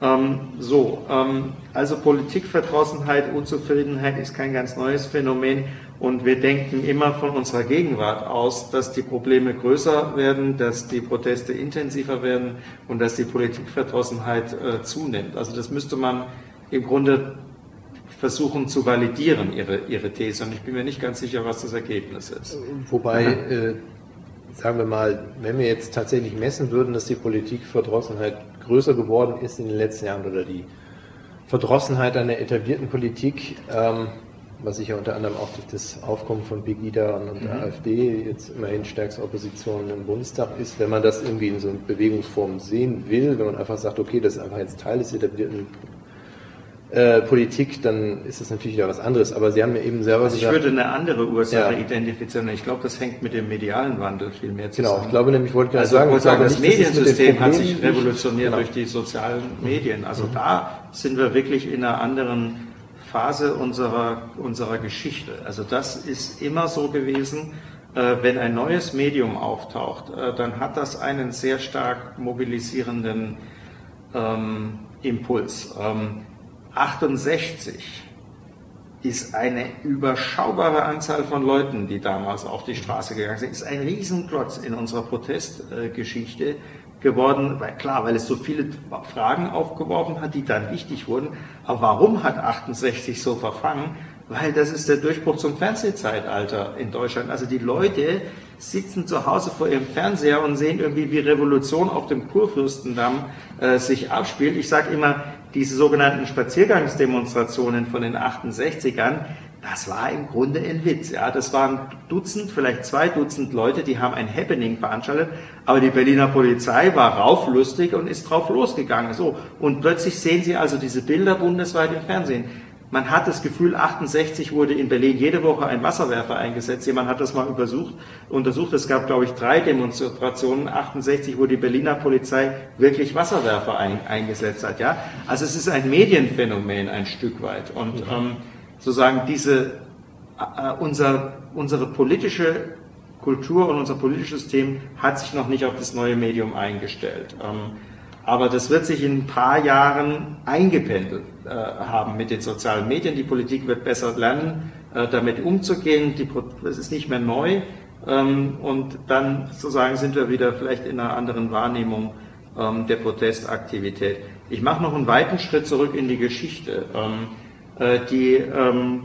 Ähm, so, ähm, also Politikverdrossenheit, Unzufriedenheit ist kein ganz neues Phänomen und wir denken immer von unserer Gegenwart aus, dass die Probleme größer werden, dass die Proteste intensiver werden und dass die Politikverdrossenheit äh, zunimmt. Also das müsste man im Grunde versuchen zu validieren, ihre, ihre These. Und ich bin mir nicht ganz sicher, was das Ergebnis ist. Wobei, äh, sagen wir mal, wenn wir jetzt tatsächlich messen würden, dass die Politikverdrossenheit größer geworden ist in den letzten Jahren oder die Verdrossenheit an der etablierten Politik, ähm, was sich ja unter anderem auch durch das Aufkommen von Pegida und, mhm. der AfD jetzt immerhin stärkste Opposition im Bundestag ist, wenn man das irgendwie in so einer Bewegungsform sehen will, wenn man einfach sagt, okay, das ist einfach jetzt Teil des etablierten äh, Politik, dann ist das natürlich wieder was anderes. Aber Sie haben mir eben selber also ich gesagt, Ich würde eine andere Ursache ja. identifizieren. Ich glaube, das hängt mit dem medialen Wandel viel mehr zusammen. Genau, ich glaube nämlich, ich wollte gerade also, sagen, sagen, das nicht, Mediensystem hat sich revolutioniert genau. durch die sozialen Medien. Also mhm. da sind wir wirklich in einer anderen Phase unserer, unserer Geschichte. Also das ist immer so gewesen. Äh, wenn ein neues Medium auftaucht, äh, dann hat das einen sehr stark mobilisierenden ähm, Impuls. Ähm, 68 ist eine überschaubare Anzahl von Leuten, die damals auf die Straße gegangen sind, ist ein Riesenklotz in unserer Protestgeschichte geworden, weil klar, weil es so viele Fragen aufgeworfen hat, die dann wichtig wurden. Aber warum hat 68 so verfangen? Weil das ist der Durchbruch zum Fernsehzeitalter in Deutschland. Also die Leute sitzen zu Hause vor ihrem Fernseher und sehen irgendwie, wie Revolution auf dem Kurfürstendamm äh, sich abspielt. Ich sage immer, diese sogenannten Spaziergangsdemonstrationen von den 68ern, das war im Grunde ein Witz. Ja, das waren Dutzend, vielleicht zwei Dutzend Leute, die haben ein Happening veranstaltet, aber die Berliner Polizei war rauflustig und ist drauf losgegangen. So und plötzlich sehen Sie also diese Bilder bundesweit im Fernsehen. Man hat das Gefühl, 68 wurde in Berlin jede Woche ein Wasserwerfer eingesetzt. Jemand hat das mal untersucht. untersucht. Es gab, glaube ich, drei Demonstrationen, 68, wo die Berliner Polizei wirklich Wasserwerfer ein, eingesetzt hat. Ja? Also es ist ein Medienphänomen ein Stück weit. Und ähm, sozusagen diese, äh, unser, unsere politische Kultur und unser politisches System hat sich noch nicht auf das neue Medium eingestellt. Ähm, aber das wird sich in ein paar Jahren eingependelt äh, haben mit den sozialen Medien. Die Politik wird besser lernen, äh, damit umzugehen. Es ist nicht mehr neu. Ähm, und dann sozusagen sind wir wieder vielleicht in einer anderen Wahrnehmung ähm, der Protestaktivität. Ich mache noch einen weiten Schritt zurück in die Geschichte. Ähm, äh, die, ähm,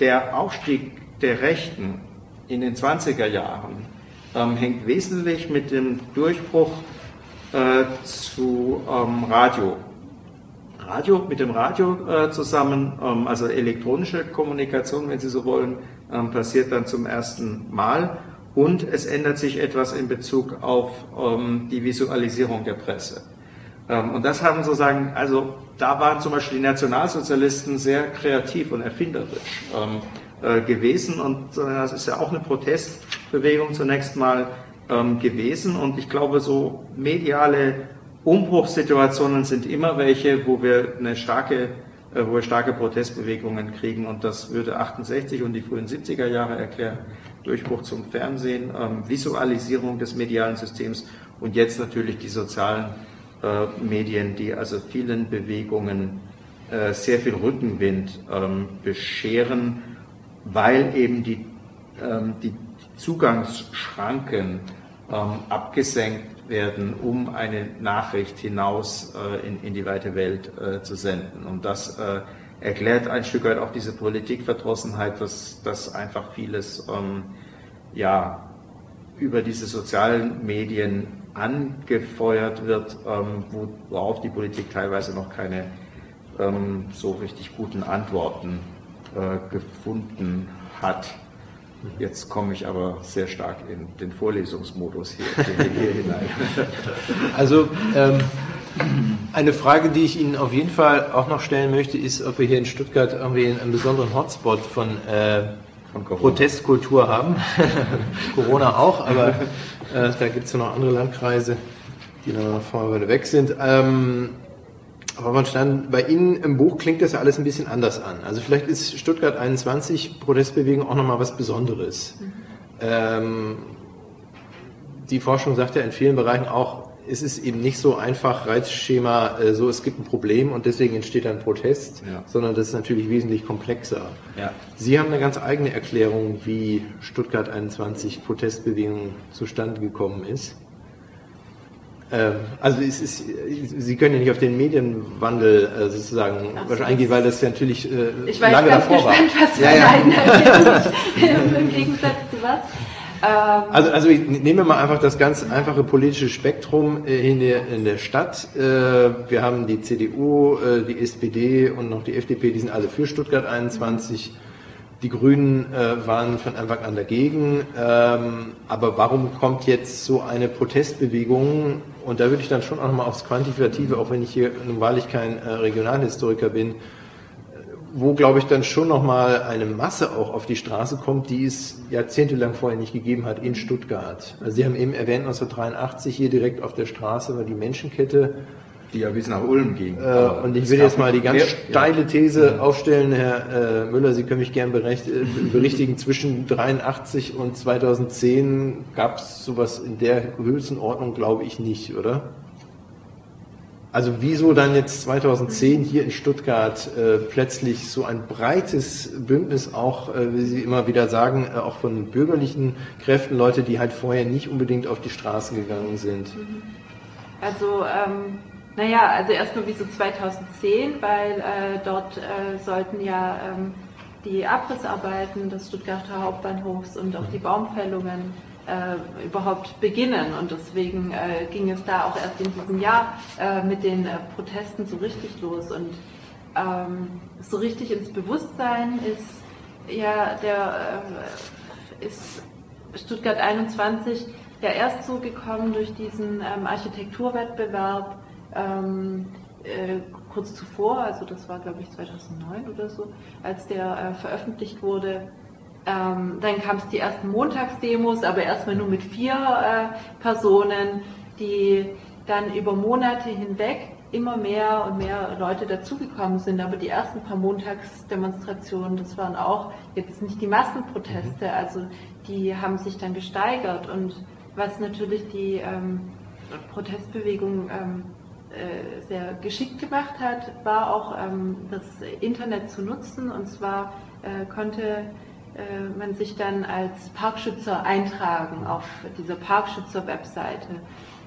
der Aufstieg der Rechten in den 20er Jahren ähm, hängt wesentlich mit dem Durchbruch äh, zu ähm, Radio. Radio mit dem Radio äh, zusammen, ähm, also elektronische Kommunikation, wenn Sie so wollen, ähm, passiert dann zum ersten Mal. Und es ändert sich etwas in Bezug auf ähm, die Visualisierung der Presse. Ähm, und das haben sozusagen, also da waren zum Beispiel die Nationalsozialisten sehr kreativ und erfinderisch ähm, äh, gewesen. Und äh, das ist ja auch eine Protestbewegung zunächst mal ähm, gewesen. Und ich glaube, so mediale Umbruchssituationen sind immer welche, wo wir eine starke äh, wo wir starke Protestbewegungen kriegen und das würde 68 und die frühen 70er Jahre erklären. Durchbruch zum Fernsehen, ähm, Visualisierung des medialen Systems und jetzt natürlich die sozialen äh, Medien, die also vielen Bewegungen äh, sehr viel Rückenwind ähm, bescheren, weil eben die, ähm, die Zugangsschranken abgesenkt werden, um eine Nachricht hinaus äh, in, in, die weite Welt äh, zu senden. Und das äh, erklärt ein Stück weit auch diese Politikverdrossenheit, dass, dass einfach vieles ähm, ja, über diese sozialen Medien angefeuert wird, ähm, worauf die Politik teilweise noch keine ähm, so richtig guten Antworten äh, gefunden hat. Jetzt komme ich aber sehr stark in den Vorlesungsmodus hier, hier hinein. Also ähm, eine Frage, die ich Ihnen auf jeden Fall auch noch stellen möchte, ist, ob wir hier in Stuttgart irgendwie einen besonderen Hotspot von, äh, von Protestkultur haben. Corona auch, aber äh, da gibt es ja noch andere Landkreise, die noch vorne weg sind. Ähm, aber man stand, bei Ihnen im Buch klingt das ja alles ein bisschen anders an. Also vielleicht ist Stuttgart 21 Protestbewegung auch nochmal was Besonderes. Mhm. Ähm, die Forschung sagt ja in vielen Bereichen auch, es ist eben nicht so einfach Reizschema, äh, so es gibt ein Problem und deswegen entsteht ein Protest, ja. sondern das ist natürlich wesentlich komplexer. Ja. Sie haben eine ganz eigene Erklärung, wie Stuttgart 21 Protestbewegung zustande gekommen ist. Ähm, also es ist, Sie können ja nicht auf den Medienwandel äh, sozusagen so, eingehen, weil das ja natürlich äh, ich lange davor gespannt, war. Was ja, ja. Im Gegensatz zu was? Ähm, also, also nehmen wir mal einfach das ganz einfache politische Spektrum äh, in der, in der Stadt. Äh, wir haben die CDU, äh, die SPD und noch die FDP, die sind alle für Stuttgart 21. Die Grünen äh, waren von Anfang an dagegen. Ähm, aber warum kommt jetzt so eine Protestbewegung? Und da würde ich dann schon auch nochmal aufs Quantitative, auch wenn ich hier nun wahrlich kein äh, Regionalhistoriker bin, wo, glaube ich, dann schon nochmal eine Masse auch auf die Straße kommt, die es jahrzehntelang vorher nicht gegeben hat in Stuttgart. Also Sie haben eben erwähnt, 1983 hier direkt auf der Straße war die Menschenkette. Die ja bis nach Ulm ging. Äh, und ich will jetzt mal die ganz steile These ja. aufstellen, Herr äh, Müller, Sie können mich gern berecht, äh, berichtigen, zwischen 83 und 2010 gab es sowas in der Größenordnung, glaube ich, nicht, oder? Also wieso dann jetzt 2010 hier in Stuttgart äh, plötzlich so ein breites Bündnis auch, äh, wie Sie immer wieder sagen, äh, auch von bürgerlichen Kräften, Leute, die halt vorher nicht unbedingt auf die Straßen gegangen sind? Mhm. Also ähm, naja, also erstmal wieso 2010, weil äh, dort äh, sollten ja ähm, die Abrissarbeiten des Stuttgarter Hauptbahnhofs und auch die Baumfällungen äh, überhaupt beginnen. Und deswegen äh, ging es da auch erst in diesem Jahr äh, mit den äh, Protesten so richtig los. Und ähm, so richtig ins Bewusstsein ist ja der ist Stuttgart 21 ja erst so gekommen durch diesen ähm, Architekturwettbewerb ähm, äh, kurz zuvor, also das war glaube ich 2009 oder so, als der veröffentlicht wurde ähm, dann kam es die ersten Montagsdemos, aber erstmal nur mit vier äh, Personen, die dann über Monate hinweg immer mehr und mehr Leute dazugekommen sind. Aber die ersten paar Montagsdemonstrationen, das waren auch jetzt nicht die Massenproteste, also die haben sich dann gesteigert. Und was natürlich die ähm, Protestbewegung ähm, äh, sehr geschickt gemacht hat, war auch ähm, das Internet zu nutzen. Und zwar äh, konnte äh, man sich dann als Parkschützer eintragen auf dieser Parkschützer-Webseite.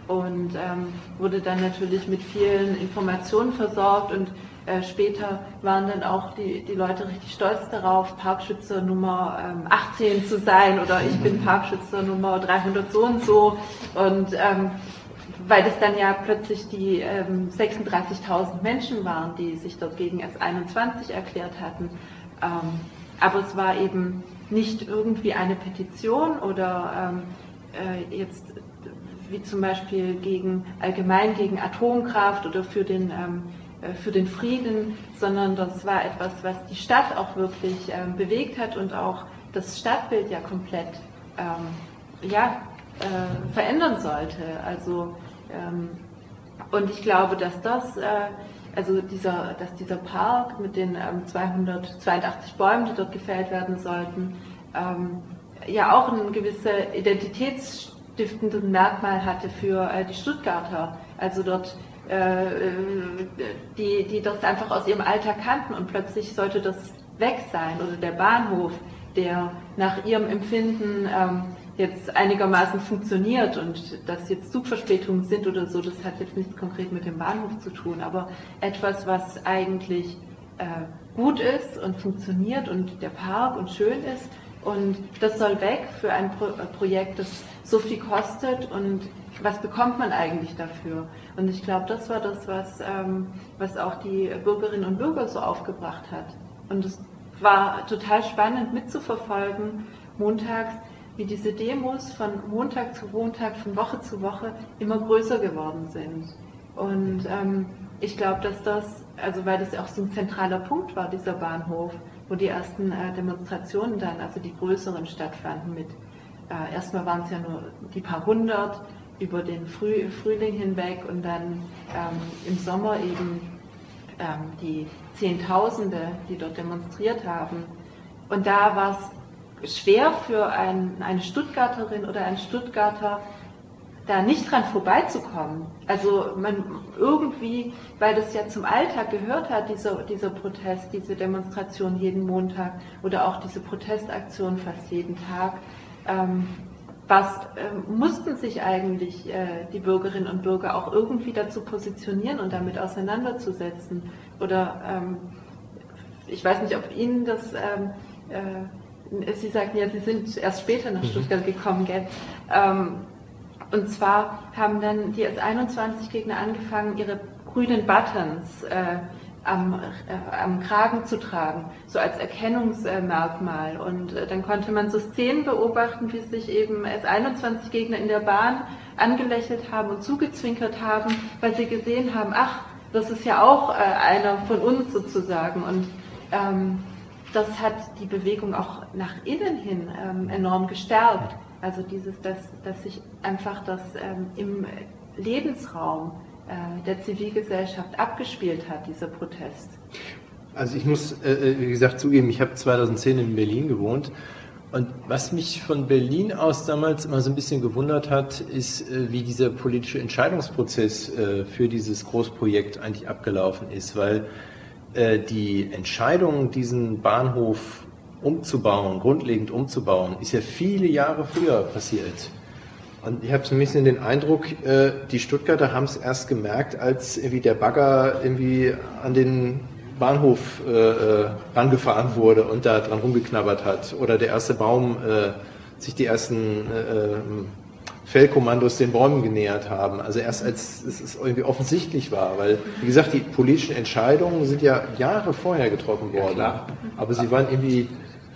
Und ähm, wurde dann natürlich mit vielen Informationen versorgt. Und äh, später waren dann auch die, die Leute richtig stolz darauf, Parkschützer Nummer ähm, 18 zu sein. Oder ich bin Parkschützer Nummer 300 so und so. Und ähm, weil das dann ja plötzlich die ähm, 36.000 Menschen waren, die sich dort gegen S21 erklärt hatten. Ähm, aber es war eben nicht irgendwie eine Petition oder ähm, äh, jetzt wie zum Beispiel gegen allgemein gegen Atomkraft oder für den ähm, äh, für den Frieden, sondern das war etwas, was die Stadt auch wirklich ähm, bewegt hat und auch das Stadtbild ja komplett ähm, ja, äh, verändern sollte. Also und ich glaube, dass das äh, also dieser, dass dieser Park mit den ähm, 282 Bäumen, die dort gefällt werden sollten, ähm, ja auch ein gewisses identitätsstiftendes Merkmal hatte für äh, die Stuttgarter. Also dort äh, die, die das einfach aus ihrem Alltag kannten und plötzlich sollte das weg sein oder der Bahnhof, der nach ihrem Empfinden ähm, jetzt einigermaßen funktioniert und dass jetzt Zugverspätungen sind oder so, das hat jetzt nichts konkret mit dem Bahnhof zu tun, aber etwas, was eigentlich äh, gut ist und funktioniert und der Park und schön ist und das soll weg für ein Pro äh, Projekt, das so viel kostet und was bekommt man eigentlich dafür? Und ich glaube, das war das, was, ähm, was auch die Bürgerinnen und Bürger so aufgebracht hat. Und es war total spannend mitzuverfolgen, montags, wie diese Demos von Montag zu Montag, von Woche zu Woche immer größer geworden sind. Und ähm, ich glaube, dass das, also weil das ja auch so ein zentraler Punkt war, dieser Bahnhof, wo die ersten äh, Demonstrationen dann, also die größeren stattfanden mit, äh, erstmal waren es ja nur die paar hundert über den Früh, Frühling hinweg und dann ähm, im Sommer eben ähm, die Zehntausende, die dort demonstriert haben. Und da war es schwer für ein, eine Stuttgarterin oder einen Stuttgarter, da nicht dran vorbeizukommen. Also man irgendwie, weil das ja zum Alltag gehört hat, dieser, dieser Protest, diese Demonstration jeden Montag oder auch diese Protestaktion fast jeden Tag, ähm, was äh, mussten sich eigentlich äh, die Bürgerinnen und Bürger auch irgendwie dazu positionieren und damit auseinanderzusetzen? Oder ähm, ich weiß nicht, ob Ihnen das ähm, äh, Sie sagten ja, Sie sind erst später nach. Stuttgart gekommen, gell? Ähm, und zwar haben dann die S21-Gegner angefangen, ihre grünen Buttons äh, am, äh, am, Kragen zu tragen, so als Erkennungsmerkmal. Und äh, dann konnte man so Szenen beobachten, wie sich eben S21-Gegner in der Bahn angelächelt haben und zugezwinkert haben, weil sie gesehen haben, ach, das ist ja auch äh, einer von uns sozusagen. Und ähm, das hat die Bewegung auch nach innen hin ähm, enorm gestärkt. Also dieses, dass, dass sich einfach das ähm, im Lebensraum äh, der Zivilgesellschaft abgespielt hat, dieser Protest. Also ich muss, äh, äh wie gesagt, zugeben, ich habe 2010 in Berlin gewohnt. Und was mich von Berlin aus damals immer so ein bisschen gewundert hat, ist, äh, wie dieser politische Entscheidungsprozess äh, für dieses Großprojekt eigentlich abgelaufen ist, weil äh, die Entscheidung, diesen Bahnhof umzubauen, grundlegend umzubauen, ist ja viele Jahre früher passiert. Und ich habe so ein bisschen den Eindruck, äh, die Stuttgarter haben es erst gemerkt, als irgendwie der Bagger irgendwie an den Bahnhof äh, rangefahren wurde und da dran rumgeknabbert hat. Oder der erste Baum sich die ersten Feldkommandos den Bäumen genähert haben. Also erst als es irgendwie offensichtlich war, weil, wie gesagt, die politischen Entscheidungen sind ja Jahre vorher getroffen worden. Ja, aber sie waren irgendwie.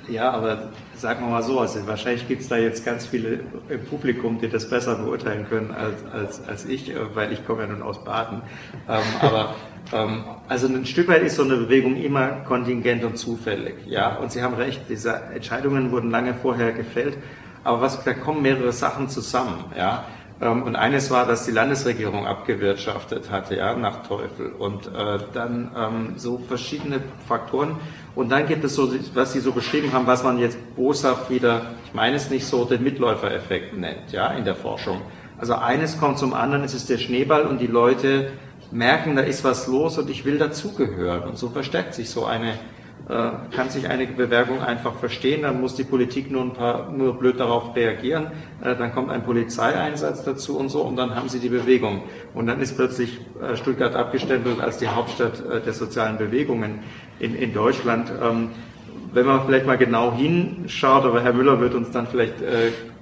Ja, aber sagen wir mal so, also wahrscheinlich gibt es da jetzt ganz viele im Publikum, die das besser beurteilen können als, als, als ich, weil ich komme ja nun aus Baden. Ähm, aber ähm, also ein Stück weit ist so eine Bewegung immer kontingent und zufällig. Ja, und Sie haben recht, diese Entscheidungen wurden lange vorher gefällt aber was, da kommen mehrere Sachen zusammen, ja. Ähm, und eines war, dass die Landesregierung abgewirtschaftet hatte, ja, nach Teufel. Und äh, dann ähm, so verschiedene Faktoren. Und dann gibt es so, was Sie so beschrieben haben, was man jetzt boshaft wieder, ich meine es nicht so, den Mitläufereffekt nennt, ja, in der Forschung. Also eines kommt zum anderen, es ist der Schneeball und die Leute merken, da ist was los und ich will dazugehören. Und so verstärkt sich so eine kann sich eine Bewerbung einfach verstehen, dann muss die Politik nur ein paar, nur blöd darauf reagieren, äh, dann kommt ein Polizeieinsatz dazu und so und dann haben sie die Bewegung. Und dann ist plötzlich äh, Stuttgart abgestempelt als die Hauptstadt der sozialen Bewegungen in, in Deutschland. Ähm, wenn man vielleicht mal genau hinschaut, aber Herr Müller wird uns dann vielleicht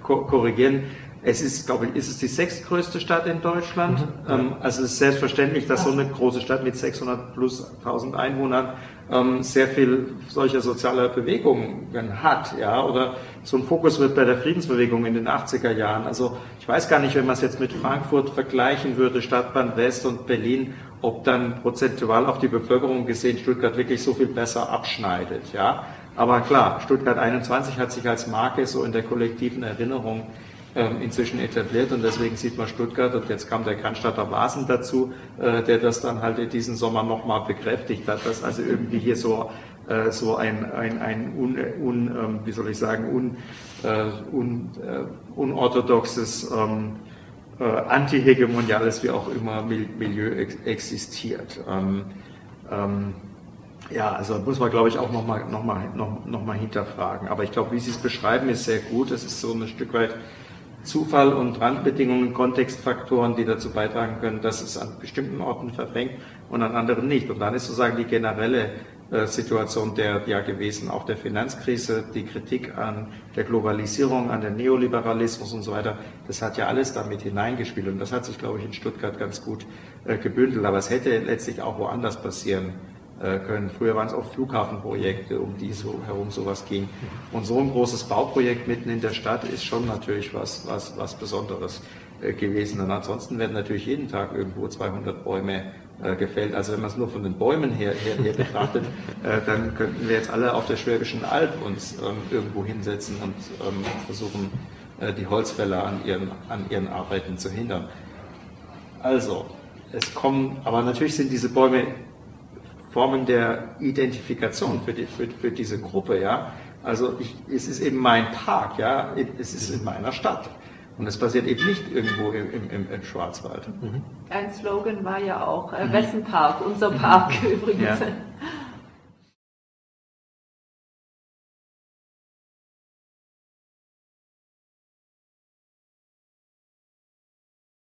korrigieren, Es ist, glaube ich, ist es die sechstgrößte Stadt in Deutschland. Mhm. Ähm, also es ist selbstverständlich, dass so eine große Stadt mit 600 plus 1000 Einwohnern ähm, sehr viel solcher sozialer Bewegungen hat, ja, oder so ein Fokus wird bei der Friedensbewegung in den 80er Jahren. Also ich weiß gar nicht, wenn man es jetzt mit Frankfurt vergleichen würde, Stadtbahn West und Berlin, ob dann prozentual auf die Bevölkerung gesehen Stuttgart wirklich so viel besser abschneidet, ja. Aber klar, Stuttgart 21 hat sich als Marke so in der kollektiven Erinnerung inzwischen etabliert und deswegen sieht man Stuttgart und jetzt kam der Cannstatter Vasen dazu, äh, der das dann halt diesen Sommer nochmal bekräftigt hat, dass also irgendwie hier so äh, so ein, ein, ein un, un, ähm, wie soll ich sagen, un, äh, un, unorthodoxes ähm, antihegemoniales, wie auch immer, Milieu existiert. Ähm, ähm, ja, also muss man, glaube ich, auch nochmal noch mal, noch, noch mal hinterfragen. Aber ich glaube, wie Sie es beschreiben, ist sehr gut. Es ist so ein Stück weit Zufall und Randbedingungen, Kontextfaktoren, die dazu beitragen können, dass es an bestimmten Orten verfängt und an anderen nicht. Und dann ist sozusagen die generelle äh, Situation der ja gewesen, auch der Finanzkrise, die Kritik an der Globalisierung, an der Neoliberalismus und so weiter, das hat ja alles damit hineingespielt und das hat sich, glaube ich, in Stuttgart ganz gut äh, gebündelt. Aber es hätte letztlich auch woanders passieren können. Früher waren es oft Flughafenprojekte, um die so herum sowas ging. Und so ein großes Bauprojekt mitten in der Stadt ist schon natürlich was, was, was Besonderes äh, gewesen. Und ansonsten werden natürlich jeden Tag irgendwo 200 Bäume äh, gefällt. Also wenn man es nur von den Bäumen her, her, her betrachtet, dann könnten wir jetzt alle auf der Schwäbischen Alb uns ähm, irgendwo hinsetzen und ähm, versuchen, die Holzfäller an ihren, an ihren Arbeiten zu hindern. Also, es kommen, aber natürlich sind diese Bäume Formen der Identifikation für, die, für, für diese Gruppe, ja. Also ich, es ist eben mein Park, ja, es ist in meiner Stadt. Und es passiert eben nicht irgendwo im, im, im Schwarzwald. Ein Slogan war ja auch äh, Wessen Park, unser Park übrigens. Ja.